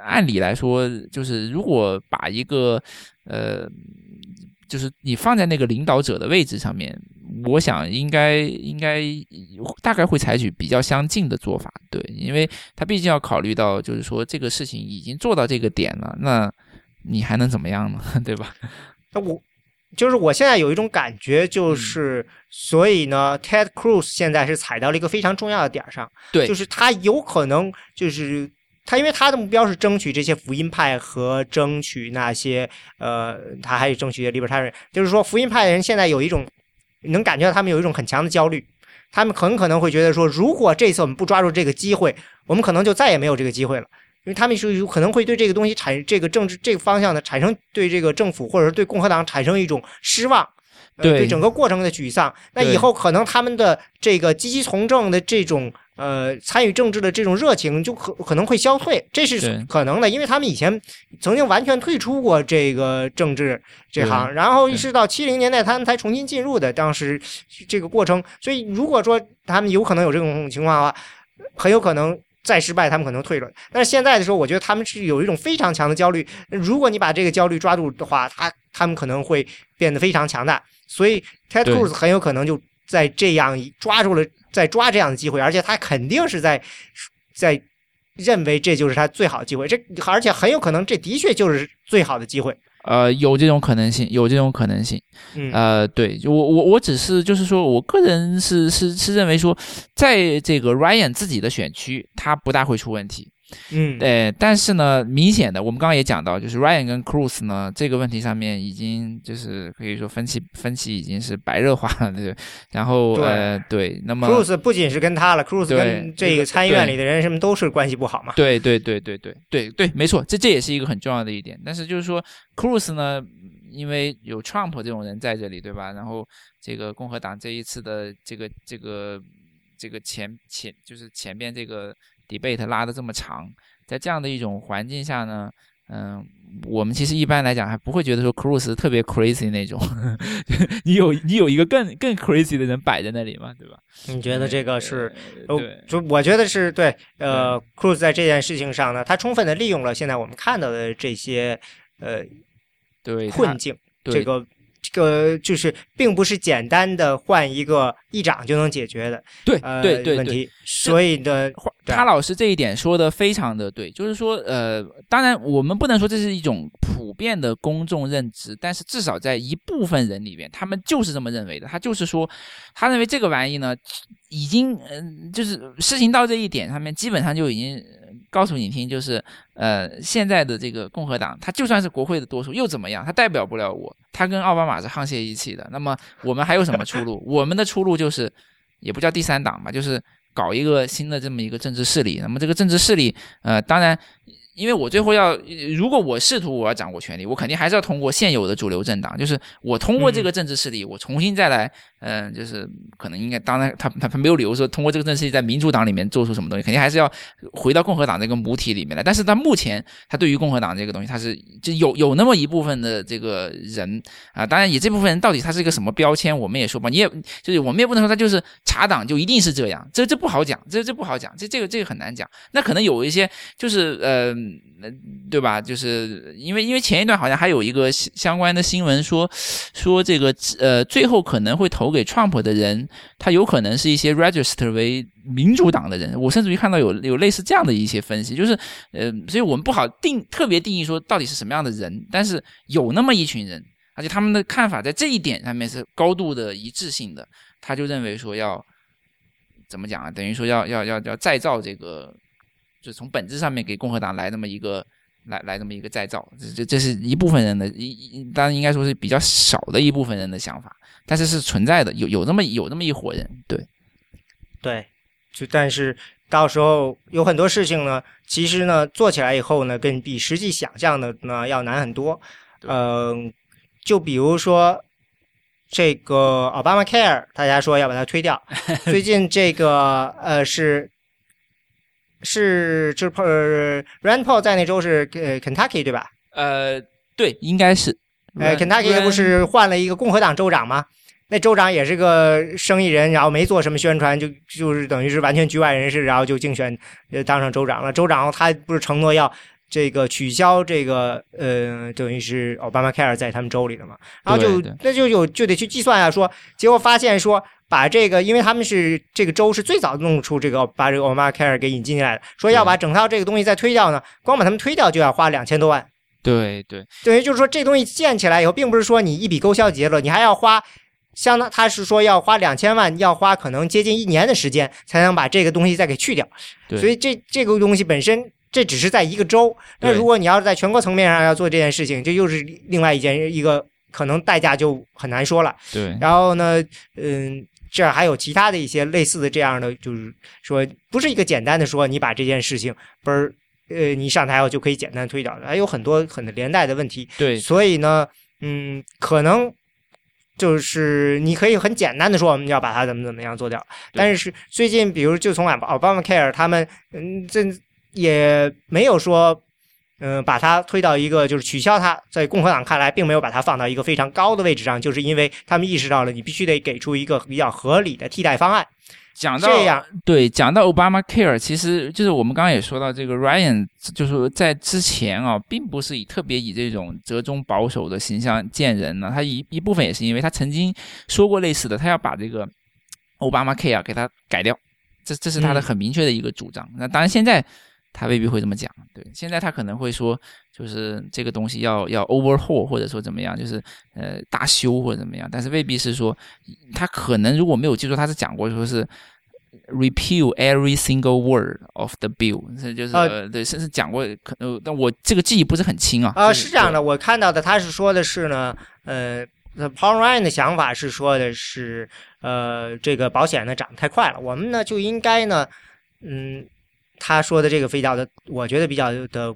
按理来说，就是如果把一个呃。就是你放在那个领导者的位置上面，我想应该应该大概会采取比较相近的做法，对，因为他毕竟要考虑到，就是说这个事情已经做到这个点了，那你还能怎么样呢？对吧？那我就是我现在有一种感觉，就是所以呢，Ted Cruz 现在是踩到了一个非常重要的点上，对，就是他有可能就是。他因为他的目标是争取这些福音派和争取那些呃，他还有争取一些 libertarian，就是说福音派的人现在有一种能感觉到他们有一种很强的焦虑，他们很可能会觉得说，如果这次我们不抓住这个机会，我们可能就再也没有这个机会了，因为他们是有可能会对这个东西产这个政治这个方向的产生对这个政府或者是对共和党产生一种失望，对。整个过程的沮丧，那以后可能他们的这个积极从政的这种。呃，参与政治的这种热情就可可能会消退，这是可能的，因为他们以前曾经完全退出过这个政治这行，然后是到七零年代他们才重新进入的，当时这个过程，所以如果说他们有可能有这种情况的话，很有可能再失败，他们可能退了。但是现在的时候，我觉得他们是有一种非常强的焦虑，如果你把这个焦虑抓住的话，他他们可能会变得非常强大，所以 Ted Cruz 很有可能就在这样抓住了。在抓这样的机会，而且他肯定是在在认为这就是他最好的机会。这而且很有可能这的确就是最好的机会。呃，有这种可能性，有这种可能性。嗯呃，对我我我只是就是说我个人是是是认为说，在这个 Ryan 自己的选区，他不大会出问题。嗯，对，但是呢，明显的，我们刚刚也讲到，就是 Ryan 跟 Cruz 呢这个问题上面已经就是可以说分歧分歧已经是白热化了，对。然后呃，对，那么 Cruz 不仅是跟他了，Cruz 对跟这个参议院里的人什么都是关系不好嘛。对对对对对对对，没错，这这也是一个很重要的一点。但是就是说，Cruz 呢，因为有 Trump 这种人在这里，对吧？然后这个共和党这一次的这个这个这个前前就是前边这个 debate 拉的这么长，在这样的一种环境下呢。嗯，我们其实一般来讲还不会觉得说 Cruz 特别 crazy 那种，你有你有一个更更 crazy 的人摆在那里嘛，对吧？你觉得这个是？就我觉得是对，呃，Cruz 在这件事情上呢，他充分的利用了现在我们看到的这些呃对困境，对这个这个就是并不是简单的换一个议长就能解决的对呃对对对，问题，所以呢，对他老师这一点说的非常的对，就是说，呃，当然我们不能说这是一种普遍的公众认知，但是至少在一部分人里边，他们就是这么认为的。他就是说，他认为这个玩意呢，已经，嗯、就是事情到这一点上面，基本上就已经呃告诉你听，就是，呃，现在的这个共和党，他就算是国会的多数又怎么样？他代表不了我，他跟奥巴马是沆瀣一气的。那么我们还有什么出路？我们的出路就是，也不叫第三党吧，就是搞一个新的这么一个政治势力。那么这个政治势力，呃，当然，因为我最后要，如果我试图我要掌握权力，我肯定还是要通过现有的主流政党，就是我通过这个政治势力，我重新再来，嗯、就是可能应该，当然他他他没有理由说通过这个政治势力在民主党里面做出什么东西，肯定还是要回到共和党这个母体里面来。但是他目前他对于共和党这个东西，他是就有有那么一部分的这个人啊，当然也这部分人到底他是一个什么标签，我们也说不，你也就是我们也不能说他就是查党就一定是这样，这这不好讲，这这不好讲，这这个这个很难讲。那可能有一些就是呃，呃对吧？就是因为因为前一段好像还有一个相关的新闻说说这个呃，最后可能会投投给 Trump 的人，他有可能是一些 register 为民主党的人。我甚至于看到有有类似这样的一些分析，就是呃，所以我们不好定特别定义说到底是什么样的人，但是有那么一群人，而且他们的看法在这一点上面是高度的一致性的，他就认为说要怎么讲啊？等于说要要要要再造这个，就从本质上面给共和党来那么一个来来这么一个再造，这这这是一部分人的一一当然应该说是比较少的一部分人的想法，但是是存在的，有有那么有那么一伙人，对对，就但是到时候有很多事情呢，其实呢做起来以后呢，跟比实际想象的呢要难很多。对嗯、就比如说这个 Obama Care，大家说要把它推掉。最近这个呃是是就是呃 Rand Paul 在那州是呃 Kentucky 对吧？呃对，应该是，呃，Kentucky 不是换了一个共和党州长吗？那州长也是个生意人，然后没做什么宣传，就就是等于是完全局外人士，然后就竞选呃当上州长了。州长他不是承诺要这个取消这个呃，等于是 Obama Care 在他们州里的嘛，然后就那就有就得去计算啊，说结果发现说把这个，因为他们是这个州是最早弄出这个把这个 Obama Care 给引进进来的，说要把整套这个东西再推掉呢，光把他们推掉就要花两千多万。对对等于就是说，这东西建起来以后，并不是说你一笔勾销结了，你还要花相当，他是说要花两千万，要花可能接近一年的时间，才能把这个东西再给去掉。对所以这这个东西本身，这只是在一个州。那如果你要是在全国层面上要做这件事情，这又是另外一件一个可能代价就很难说了。对然后呢，嗯，这儿还有其他的一些类似的这样的，就是说不是一个简单的说你把这件事情不是呃你上台后就可以简单推掉的，还有很多很连带的问题。对所以呢，嗯，可能就是你可以很简单的说我们要把它怎么怎么样做掉，但是最近比如就从 Obama Care 他们，嗯，这也没有说。嗯，把它推到一个就是取消它，在共和党看来，并没有把它放到一个非常高的位置上，就是因为他们意识到了你必须得给出一个比较合理的替代方案。讲到这样，对，讲到 Obama Care，其实就是我们刚刚也说到，这个 Ryan 就是在之前啊，并不是以特别以这种折中保守的形象见人呢。他一一部分也是因为他曾经说过类似的，他要把这个 Obama Care 给他改掉，这这是他的嗯很明确的一个主张。那当然现在。他未必会这么讲。对，现在他可能会说，就是这个东西要要 overhaul 或者说怎么样，就是呃大修或者怎么样，但是未必是说他可能如果没有记住，他是讲过说是。Repeal every single word of the bill，这就是呃，对，甚至讲过，可能，但我这个记忆不是很清啊。啊，是这样的，我看到的他是说的是呢，呃，Paul Ryan 的想法是说的是，呃，这个保险呢涨得太快了，我们呢就应该呢，嗯，他说的这个比较的，我觉得比较的。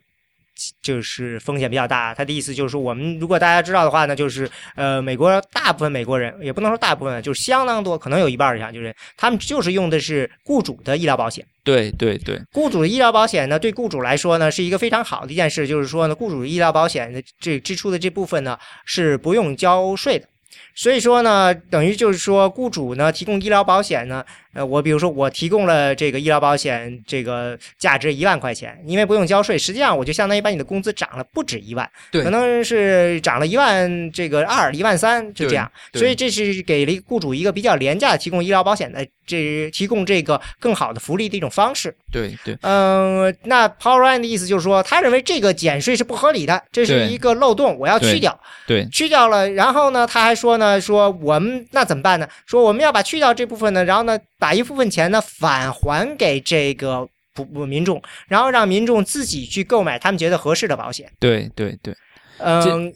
就是风险比较大，他的意思就是说，我们如果大家知道的话呢，就是呃，美国大部分美国人也不能说大部分，就是相当多，可能有一半以上，就是他们就是用的是雇主的医疗保险。对对对，雇主的医疗保险呢，对雇主来说呢，是一个非常好的一件事，就是说呢，雇主医疗保险的这支出的这部分呢，是不用交税的。所以说呢，等于就是说，雇主呢提供医疗保险呢。呃，我比如说我提供了这个医疗保险，这个价值一万块钱，因为不用交税，实际上我就相当于把你的工资涨了不止一万，对，可能是涨了一万这个二一万三，就这样，所以这是给了雇主一个比较廉价的提供医疗保险的这提供这个更好的福利的一种方式。对对，嗯，那 Power Ryan 的意思就是说，他认为这个减税是不合理的，这是一个漏洞，我要去掉。对，去掉了，然后呢，他还说呢，说我们那怎么办呢？说我们要把去掉这部分呢，然后呢。把一部分钱呢返还给这个普民众，然后让民众自己去购买他们觉得合适的保险。对对对，嗯，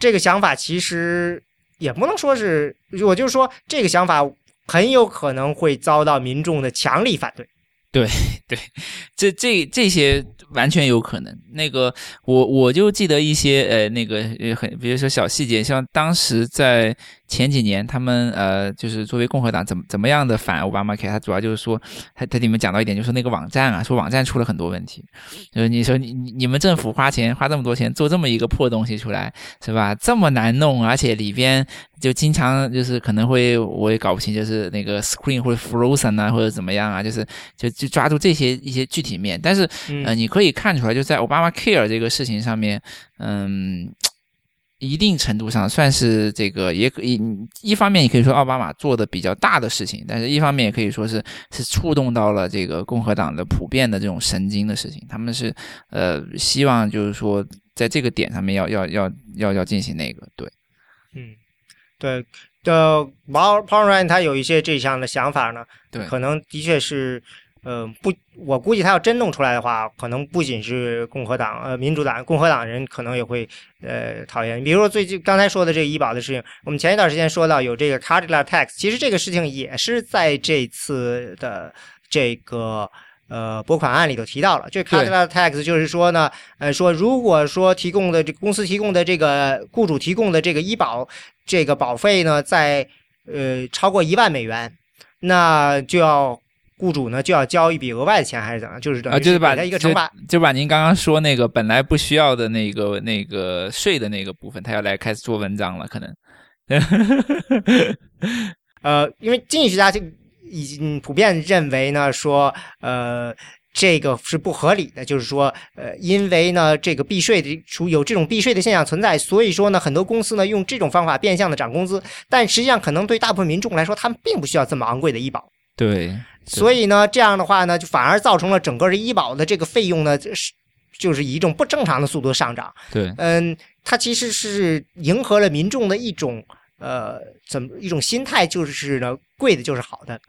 这个想法其实也不能说是，我就是说这个想法很有可能会遭到民众的强力反对。对 对，这这这些完全有可能。那个我我就记得一些呃那个很比如说小细节，像当时在。前几年，他们呃，就是作为共和党怎么怎么样的反奥巴马 Care，他主要就是说，他他里面讲到一点，就是那个网站啊，说网站出了很多问题，就是你说你你们政府花钱花这么多钱做这么一个破东西出来，是吧？这么难弄，而且里边就经常就是可能会我也搞不清，就是那个 screen 或者 frozen 啊，或者怎么样啊，就是就就抓住这些一些具体面，但是呃，你可以看出来，就在奥巴马 Care 这个事情上面，嗯。一定程度上算是这个，也可以一方面，也可以说奥巴马做的比较大的事情，但是一方面也可以说是是触动到了这个共和党的普遍的这种神经的事情。他们是呃希望就是说在这个点上面要要要要要进行那个对，嗯，对的，Paul Paul Ryan 他有一些这项的想法呢，对，可能的确是。呃，不，我估计他要真弄出来的话，可能不仅是共和党，呃，民主党、共和党人可能也会呃讨厌。比如说最近刚才说的这个医保的事情，我们前一段时间说到有这个 Cadillac Tax，其实这个事情也是在这次的这个呃拨款案里头提到了。这 Cadillac Tax 就是说呢，呃，说如果说提供的这公司提供的这个雇主提供的这个医保这个保费呢，在呃超过一万美元，那就要。雇主呢就要交一笔额外的钱，还是怎样？就是啊，就是把他一个惩罚，就把您刚刚说那个本来不需要的那个那个税的那个部分，他要来开始做文章了，可能。呃，因为经济学家就已经普遍认为呢，说呃这个是不合理的，就是说呃因为呢这个避税的出有这种避税的现象存在，所以说呢很多公司呢用这种方法变相的涨工资，但实际上可能对大部分民众来说，他们并不需要这么昂贵的医保。对。所以呢，这样的话呢，就反而造成了整个的医保的这个费用呢，是就是以一种不正常的速度上涨。对，嗯，它其实是迎合了民众的一种呃，怎么一种心态，就是呢，贵的就是好的。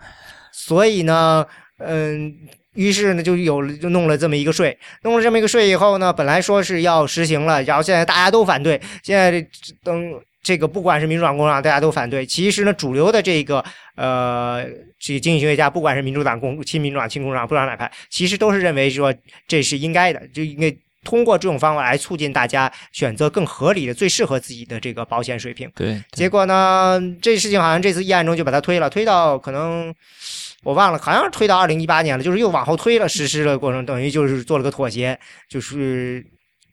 所以呢，嗯，于是呢，就有了，就弄了这么一个税，弄了这么一个税以后呢，本来说是要实行了，然后现在大家都反对，现在等。这个不管是民主党、共和党，大家都反对。其实呢，主流的这个呃，这个经济学家，不管是民主党、共亲民主党、亲共和党，不管哪派，其实都是认为说这是应该的，就应该通过这种方法来促进大家选择更合理的、最适合自己的这个保险水平。对。结果呢，这事情好像这次议案中就把它推了，推到可能我忘了，好像是推到二零一八年了，就是又往后推了实施的过程，等于就是做了个妥协，就是。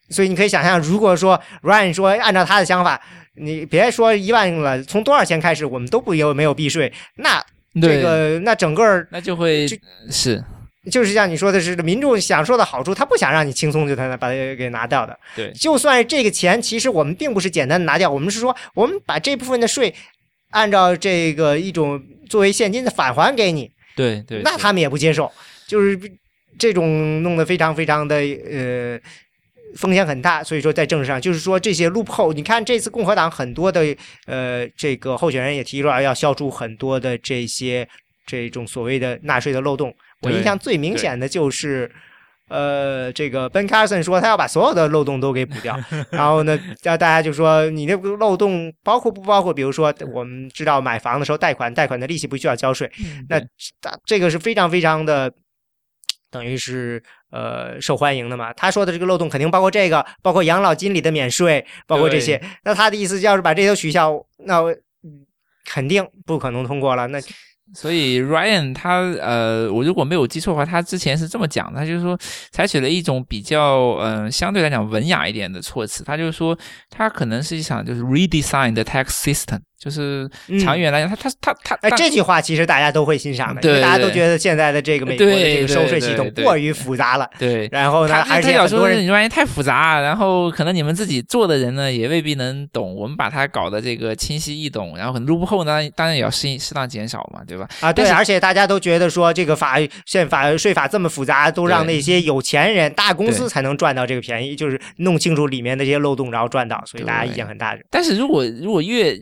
所以你可以想象，如果说 Ryan 说按照他的想法，你别说一万了，从多少钱开始我们都不有没有避税，那这个那整个那就会是就是像你说的是民众享受的好处，他不想让你轻松就他把它给拿掉的。对，就算是这个钱，其实我们并不是简单的拿掉，我们是说我们把这部分的税按照这个一种作为现金的返还给你。对对，那他们也不接受，就是。这种弄得非常非常的呃风险很大，所以说在政治上就是说这些 loophole，你看这次共和党很多的呃这个候选人也提出来要消除很多的这些这种所谓的纳税的漏洞。我印象最明显的就是。呃，这个 Ben Carson 说他要把所有的漏洞都给补掉，然后呢，让大家就说你那个漏洞包括不包括？比如说，我们知道买房的时候贷款，贷款的利息不需要交税，那这个是非常非常的，等于是呃受欢迎的嘛。他说的这个漏洞肯定包括这个，包括养老金里的免税，包括这些。那他的意思要是把这些取消，那肯定不可能通过了。那。所以 Ryan 他呃，我如果没有记错的话，他之前是这么讲，他就是说采取了一种比较嗯相对来讲文雅一点的措辞，他就是说他可能是一场就是 redesign the tax system。就是长远来讲，他他他他，哎，这句话其实大家都会欣赏的，因为大家都觉得现在的这个美国的这个收税系统过于复杂了。对，然后呢，而且很多人你万一太复杂，然后可能你们自己做的人呢也未必能懂。我们把它搞得这个清晰易懂，然后可能入不后呢，当然也要适适当减少嘛，对吧？啊，对，而且大家都觉得说这个法宪法税法这么复杂，都让那些有钱人、大公司才能赚到这个便宜，就是弄清楚里面的这些漏洞，然后赚到，所以大家意见很大。但是如果如果越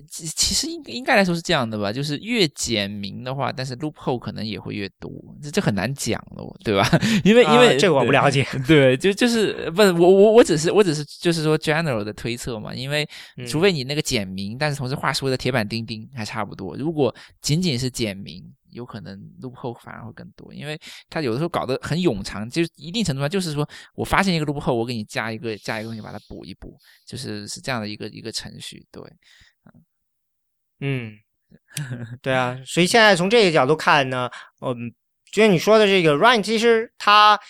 其实应应该来。说是这样的吧，就是越简明的话，但是 loophole 可能也会越多，这这很难讲了，对吧？因为因为这个我不了解，对，就就是不是我我我只是我只是就是说 general 的推测嘛，因为除非你那个简明，但是同时话说的铁板钉钉还差不多。如果仅仅是简明，有可能 loophole 反而会更多，因为他有的时候搞得很冗长，就是一定程度上就是说我发现一个 loophole，我给你加一个加一个东西把它补一补，就是是这样的一个一个程序，对。嗯，对啊，所以现在从这个角度看呢，嗯，觉得你说的这个 Ryan，其实他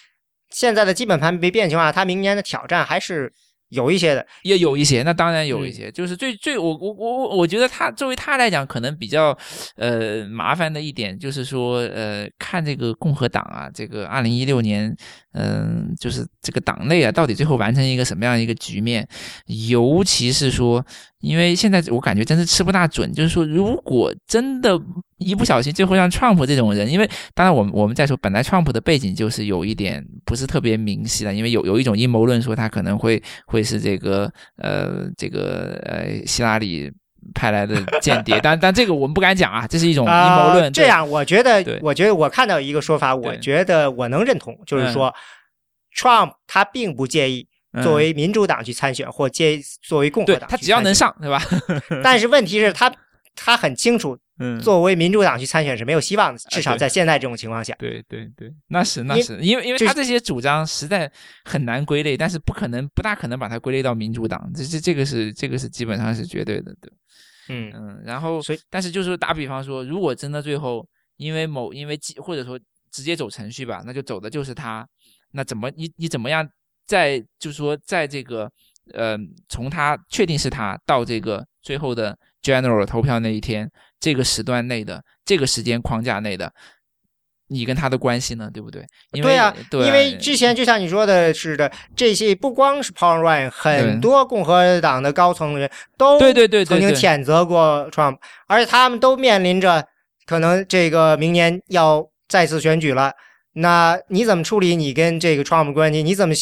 现在的基本盘没变情况下，他明年的挑战还是有一些的，也有一些，那当然有一些，就是最最我我我我我觉得他作为他来讲，可能比较呃麻烦的一点就是说，呃，看这个共和党啊，这个二零一六年，嗯，就是这个党内啊，到底最后完成一个什么样一个局面，尤其是说。因为现在我感觉真是吃不大准，就是说，如果真的一不小心，最后像 Trump 这种人，因为当然我们我们在说，本来 Trump 的背景就是有一点不是特别明晰的，因为有有一种阴谋论说他可能会会是这个呃这个呃希拉里派来的间谍，但但这个我们不敢讲啊，这是一种阴谋论。这样，我觉得，我觉得我看到一个说法，我觉得我能认同，就是说，Trump 他并不介意。作为民主党去参选，或接作为共和党，他只要能上，对吧？但是问题是，他他很清楚，作为民主党去参选是没有希望的，至少在现在这种情况下。对对对，那是那是，因为因为他这些主张实在很难归类，但是不可能不大可能把它归类到民主党，这这这个是这个是基本上是绝对的，对。嗯嗯，然后所以，但是就是打比方说，如果真的最后因为某因为或者说直接走程序吧，那就走的就是他，那怎么你你怎么样？在就是说，在这个呃，从他确定是他到这个最后的 general 投票那一天，这个时段内的这个时间框架内的，你跟他的关系呢，对不对？对啊，因为之前就像你说的似的，这些不光是 Paul Ryan，很多共和党的高层人都对对对曾经谴责过 Trump，而且他们都面临着可能这个明年要再次选举了。那你怎么处理你跟这个 Trump 关系？你怎么？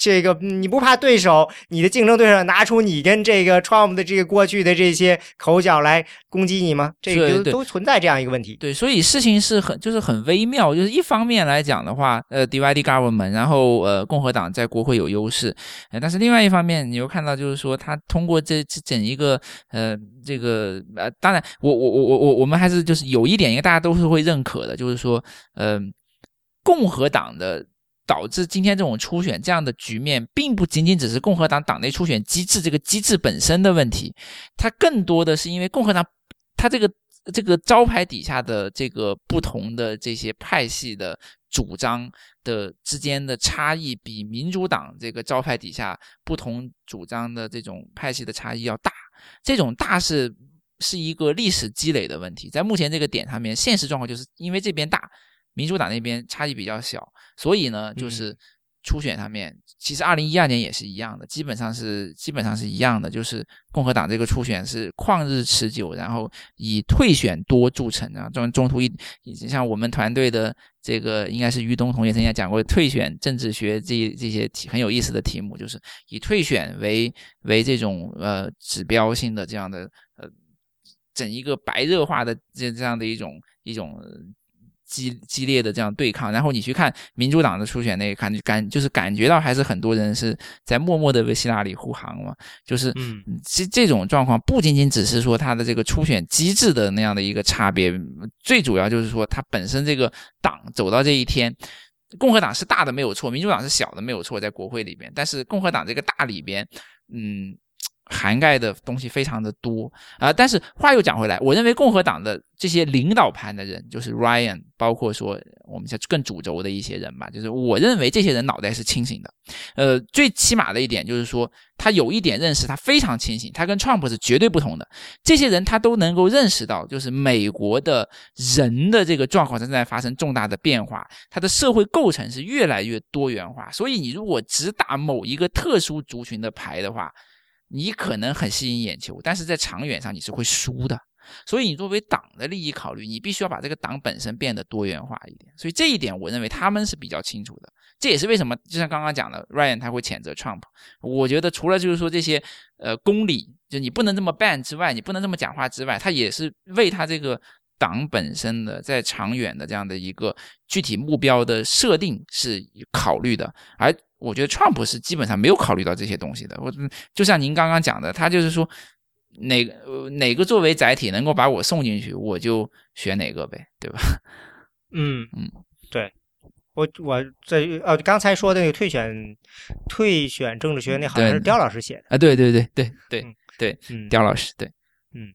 这个你不怕对手，你的竞争对手拿出你跟这个 Trump 的这个过去的这些口角来攻击你吗？这个都存在这样一个问题。对，所以事情是很就是很微妙。就是一方面来讲的话，呃，divide government，然后呃，共和党在国会有优势，但是另外一方面，你又看到就是说，他通过这这整一个呃这个呃，当然，我我我我我我们还是就是有一点，因为大家都是会认可的，就是说，嗯，共和党的。导致今天这种初选这样的局面，并不仅仅只是共和党党内初选机制这个机制本身的问题，它更多的是因为共和党它这个这个招牌底下的这个不同的这些派系的主张的之间的差异，比民主党这个招牌底下不同主张的这种派系的差异要大。这种大是是一个历史积累的问题，在目前这个点上面，现实状况就是因为这边大。民主党那边差异比较小，所以呢，就是初选上面，其实二零一二年也是一样的，基本上是基本上是一样的，就是共和党这个初选是旷日持久，然后以退选多著称啊。中中途一，像我们团队的这个应该是于东同学曾经讲过退选政治学这这些题很有意思的题目，就是以退选为为这种呃指标性的这样的呃整一个白热化的这这样的一种一种。激激烈的这样对抗，然后你去看民主党的初选那感感就是感觉到还是很多人是在默默的为希拉里护航嘛，就是嗯，这这种状况不仅仅只是说他的这个初选机制的那样的一个差别，最主要就是说他本身这个党走到这一天，共和党是大的没有错，民主党是小的没有错，在国会里边，但是共和党这个大里边，嗯。涵盖的东西非常的多啊，但是话又讲回来，我认为共和党的这些领导盘的人，就是 Ryan，包括说我们像更主轴的一些人吧，就是我认为这些人脑袋是清醒的。呃，最起码的一点就是说，他有一点认识，他非常清醒，他跟 Trump 是绝对不同的。这些人他都能够认识到，就是美国的人的这个状况正在发生重大的变化，他的社会构成是越来越多元化。所以你如果只打某一个特殊族群的牌的话，你可能很吸引眼球，但是在长远上你是会输的。所以你作为党的利益考虑，你必须要把这个党本身变得多元化一点。所以这一点，我认为他们是比较清楚的。这也是为什么，就像刚刚讲的，Ryan 他会谴责 Trump。我觉得除了就是说这些呃公理，就你不能这么办之外，你不能这么讲话之外，他也是为他这个党本身的在长远的这样的一个具体目标的设定是考虑的，而。我觉得 Trump 是基本上没有考虑到这些东西的。我就像您刚刚讲的，他就是说哪个哪个作为载体能够把我送进去，我就选哪个呗，对吧？嗯嗯，对我我这呃刚才说的那个退选退选政治学那好像是刁老师写的啊，对对对对对对，刁老师对，嗯。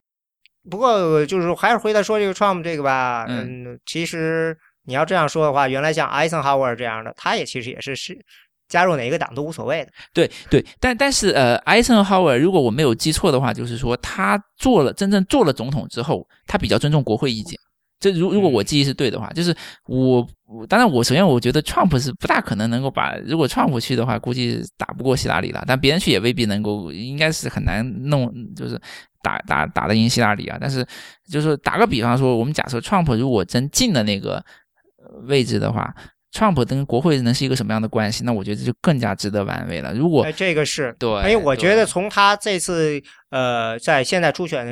不过就是还是回来说这个 Trump 这个吧，嗯，其实你要这样说的话，原来像 Eisenhower 这样的，他也其实也是是。加入哪一个党都无所谓的。对对，但但是呃，艾森豪威尔，如果我没有记错的话，就是说他做了真正做了总统之后，他比较尊重国会意见。这如如果我记忆是对的话，就是我当然我首先我觉得 Trump 是不大可能能够把，如果 Trump 去的话，估计打不过希拉里了。但别人去也未必能够，应该是很难弄，就是打打打得赢希拉里啊。但是就是打个比方说，我们假设 Trump 如果真进了那个位置的话。Trump 跟国会能是一个什么样的关系？那我觉得就更加值得玩味了。如果这个是对，哎，我觉得从他这次呃在现在初选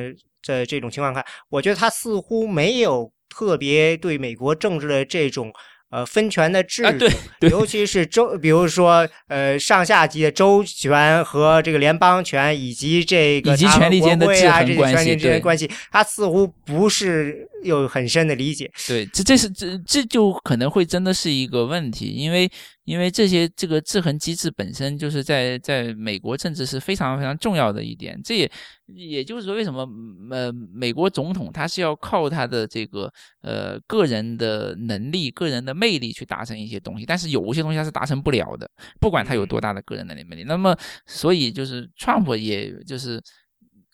的这种情况看，我觉得他似乎没有特别对美国政治的这种。呃，分权的制度，尤其是州，比如说，呃，上下级的州权和这个联邦权，以及这个以及权力间的制衡关系，对关系，他似乎不是有很深的理解。对，这这是这这就可能会真的是一个问题，因为。因为这些这个制衡机制本身就是在在美国政治是非常非常重要的一点，这也也就是说为什么呃美国总统他是要靠他的这个呃个人的能力、个人的魅力去达成一些东西，但是有一些东西他是达成不了的，不管他有多大的个人能力魅力。那么所以就是 Trump 也就是。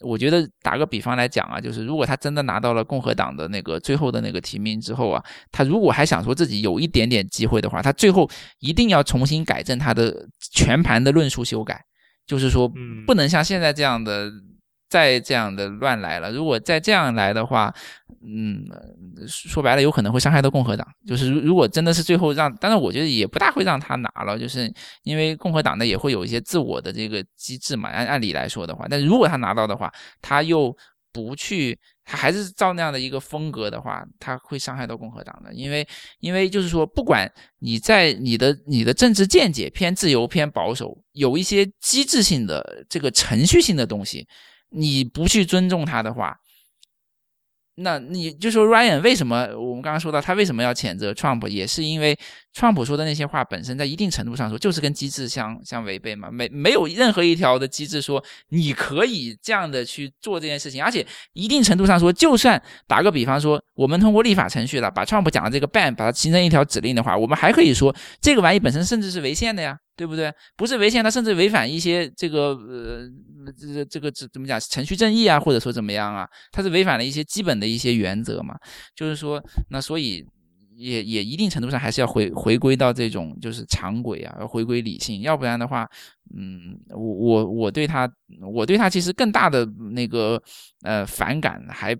我觉得打个比方来讲啊，就是如果他真的拿到了共和党的那个最后的那个提名之后啊，他如果还想说自己有一点点机会的话，他最后一定要重新改正他的全盘的论述修改，就是说不能像现在这样的。再这样的乱来了，如果再这样来的话，嗯，说白了有可能会伤害到共和党。就是如如果真的是最后让，但是我觉得也不大会让他拿了，就是因为共和党呢也会有一些自我的这个机制嘛。按按理来说的话，但如果他拿到的话，他又不去，他还是照那样的一个风格的话，他会伤害到共和党的。因为因为就是说，不管你在你的你的政治见解偏自由偏保守，有一些机制性的这个程序性的东西。你不去尊重他的话，那你就说 Ryan 为什么？我们刚刚说到他为什么要谴责 Trump，也是因为 Trump 说的那些话本身在一定程度上说就是跟机制相相违背嘛。没没有任何一条的机制说你可以这样的去做这件事情，而且一定程度上说，就算打个比方说，我们通过立法程序了把 Trump 讲的这个 ban 把它形成一条指令的话，我们还可以说这个玩意本身甚至是违宪的呀。对不对？不是违宪，它甚至违反一些这个呃，这这个怎怎么讲程序正义啊，或者说怎么样啊？它是违反了一些基本的一些原则嘛。就是说，那所以也也一定程度上还是要回回归到这种就是常轨啊，要回归理性，要不然的话，嗯，我我我对他，我对他其实更大的那个呃反感还。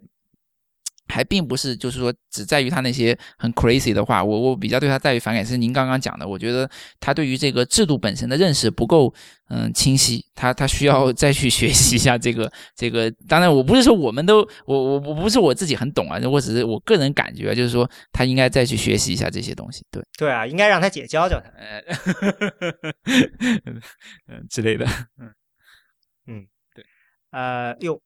还并不是，就是说，只在于他那些很 crazy 的话，我我比较对他在于反感是您刚刚讲的，我觉得他对于这个制度本身的认识不够，嗯，清晰，他他需要再去 学习一下这个这个。当然，我不是说我们都，我我我不是我自己很懂啊，我只是我个人感觉，就是说他应该再去学习一下这些东西。对对啊，应该让他姐教教他，嗯之类的，嗯嗯，对，呃，哟。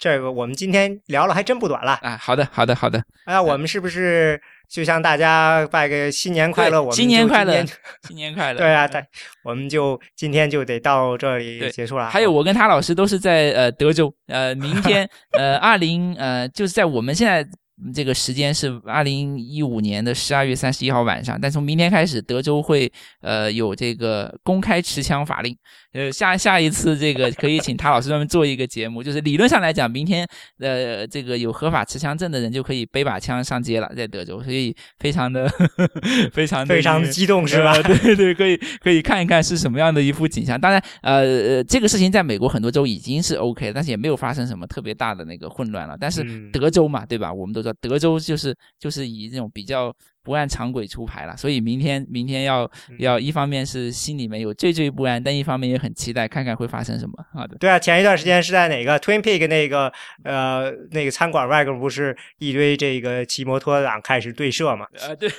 这个我们今天聊了还真不短了啊！好的，好的，好的。哎，我们是不是就向大家拜个新年快乐？我们新年快乐，新年快乐。对啊，对，我们就今天就得到这里结束了。还有，我跟他老师都是在呃德州，呃，明天呃二零呃就是在我们现在。这个时间是二零一五年的十二月三十一号晚上，但从明天开始，德州会呃有这个公开持枪法令。呃，下下一次这个可以请他老师专门做一个节目，就是理论上来讲，明天呃这个有合法持枪证的人就可以背把枪上街了，在德州，所以非常的 非常非常的激动是吧？对对，可以可以看一看是什么样的一幅景象。当然，呃，这个事情在美国很多州已经是 OK，但是也没有发生什么特别大的那个混乱了。但是德州嘛，对吧？我们都知道。德州就是就是以这种比较不按常轨出牌了，所以明天明天要要一方面是心里面有惴惴不安，但一方面也很期待看看会发生什么。好的，对啊，前一段时间是在哪个 Twin Peak 那个呃那个餐馆外边不是一堆这个骑摩托党开始对射嘛？啊，对，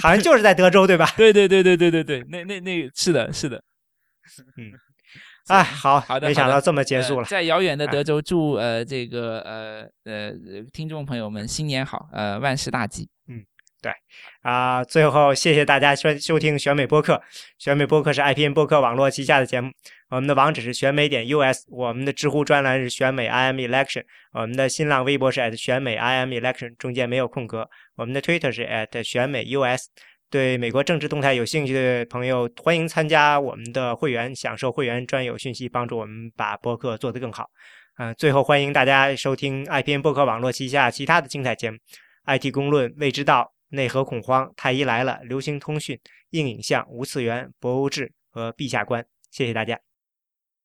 好像就是在德州对吧？对对对对对对对，那那那是的是的，嗯。哎，好好的，没想到这么结束了。在遥远的德州，祝呃这个呃呃听众朋友们新年好，呃万事大吉。嗯，对啊，最后谢谢大家收收听选美播客。选美播客是 IPN 播客网络旗下的节目。我们的网址是选美点 US，我们的知乎专栏是选美 IM Election，我们的新浪微博是 at 选美 IM Election，中间没有空格。我们的 Twitter 是 at 选美 US。对美国政治动态有兴趣的朋友，欢迎参加我们的会员，享受会员专有讯息，帮助我们把播客做得更好。嗯，最后欢迎大家收听 IPN 播客网络旗下其他的精彩节目：IT 公论、未知道、内核恐慌、太医来了、流行通讯、硬影像、无次元、博物志和陛下观。谢谢大家。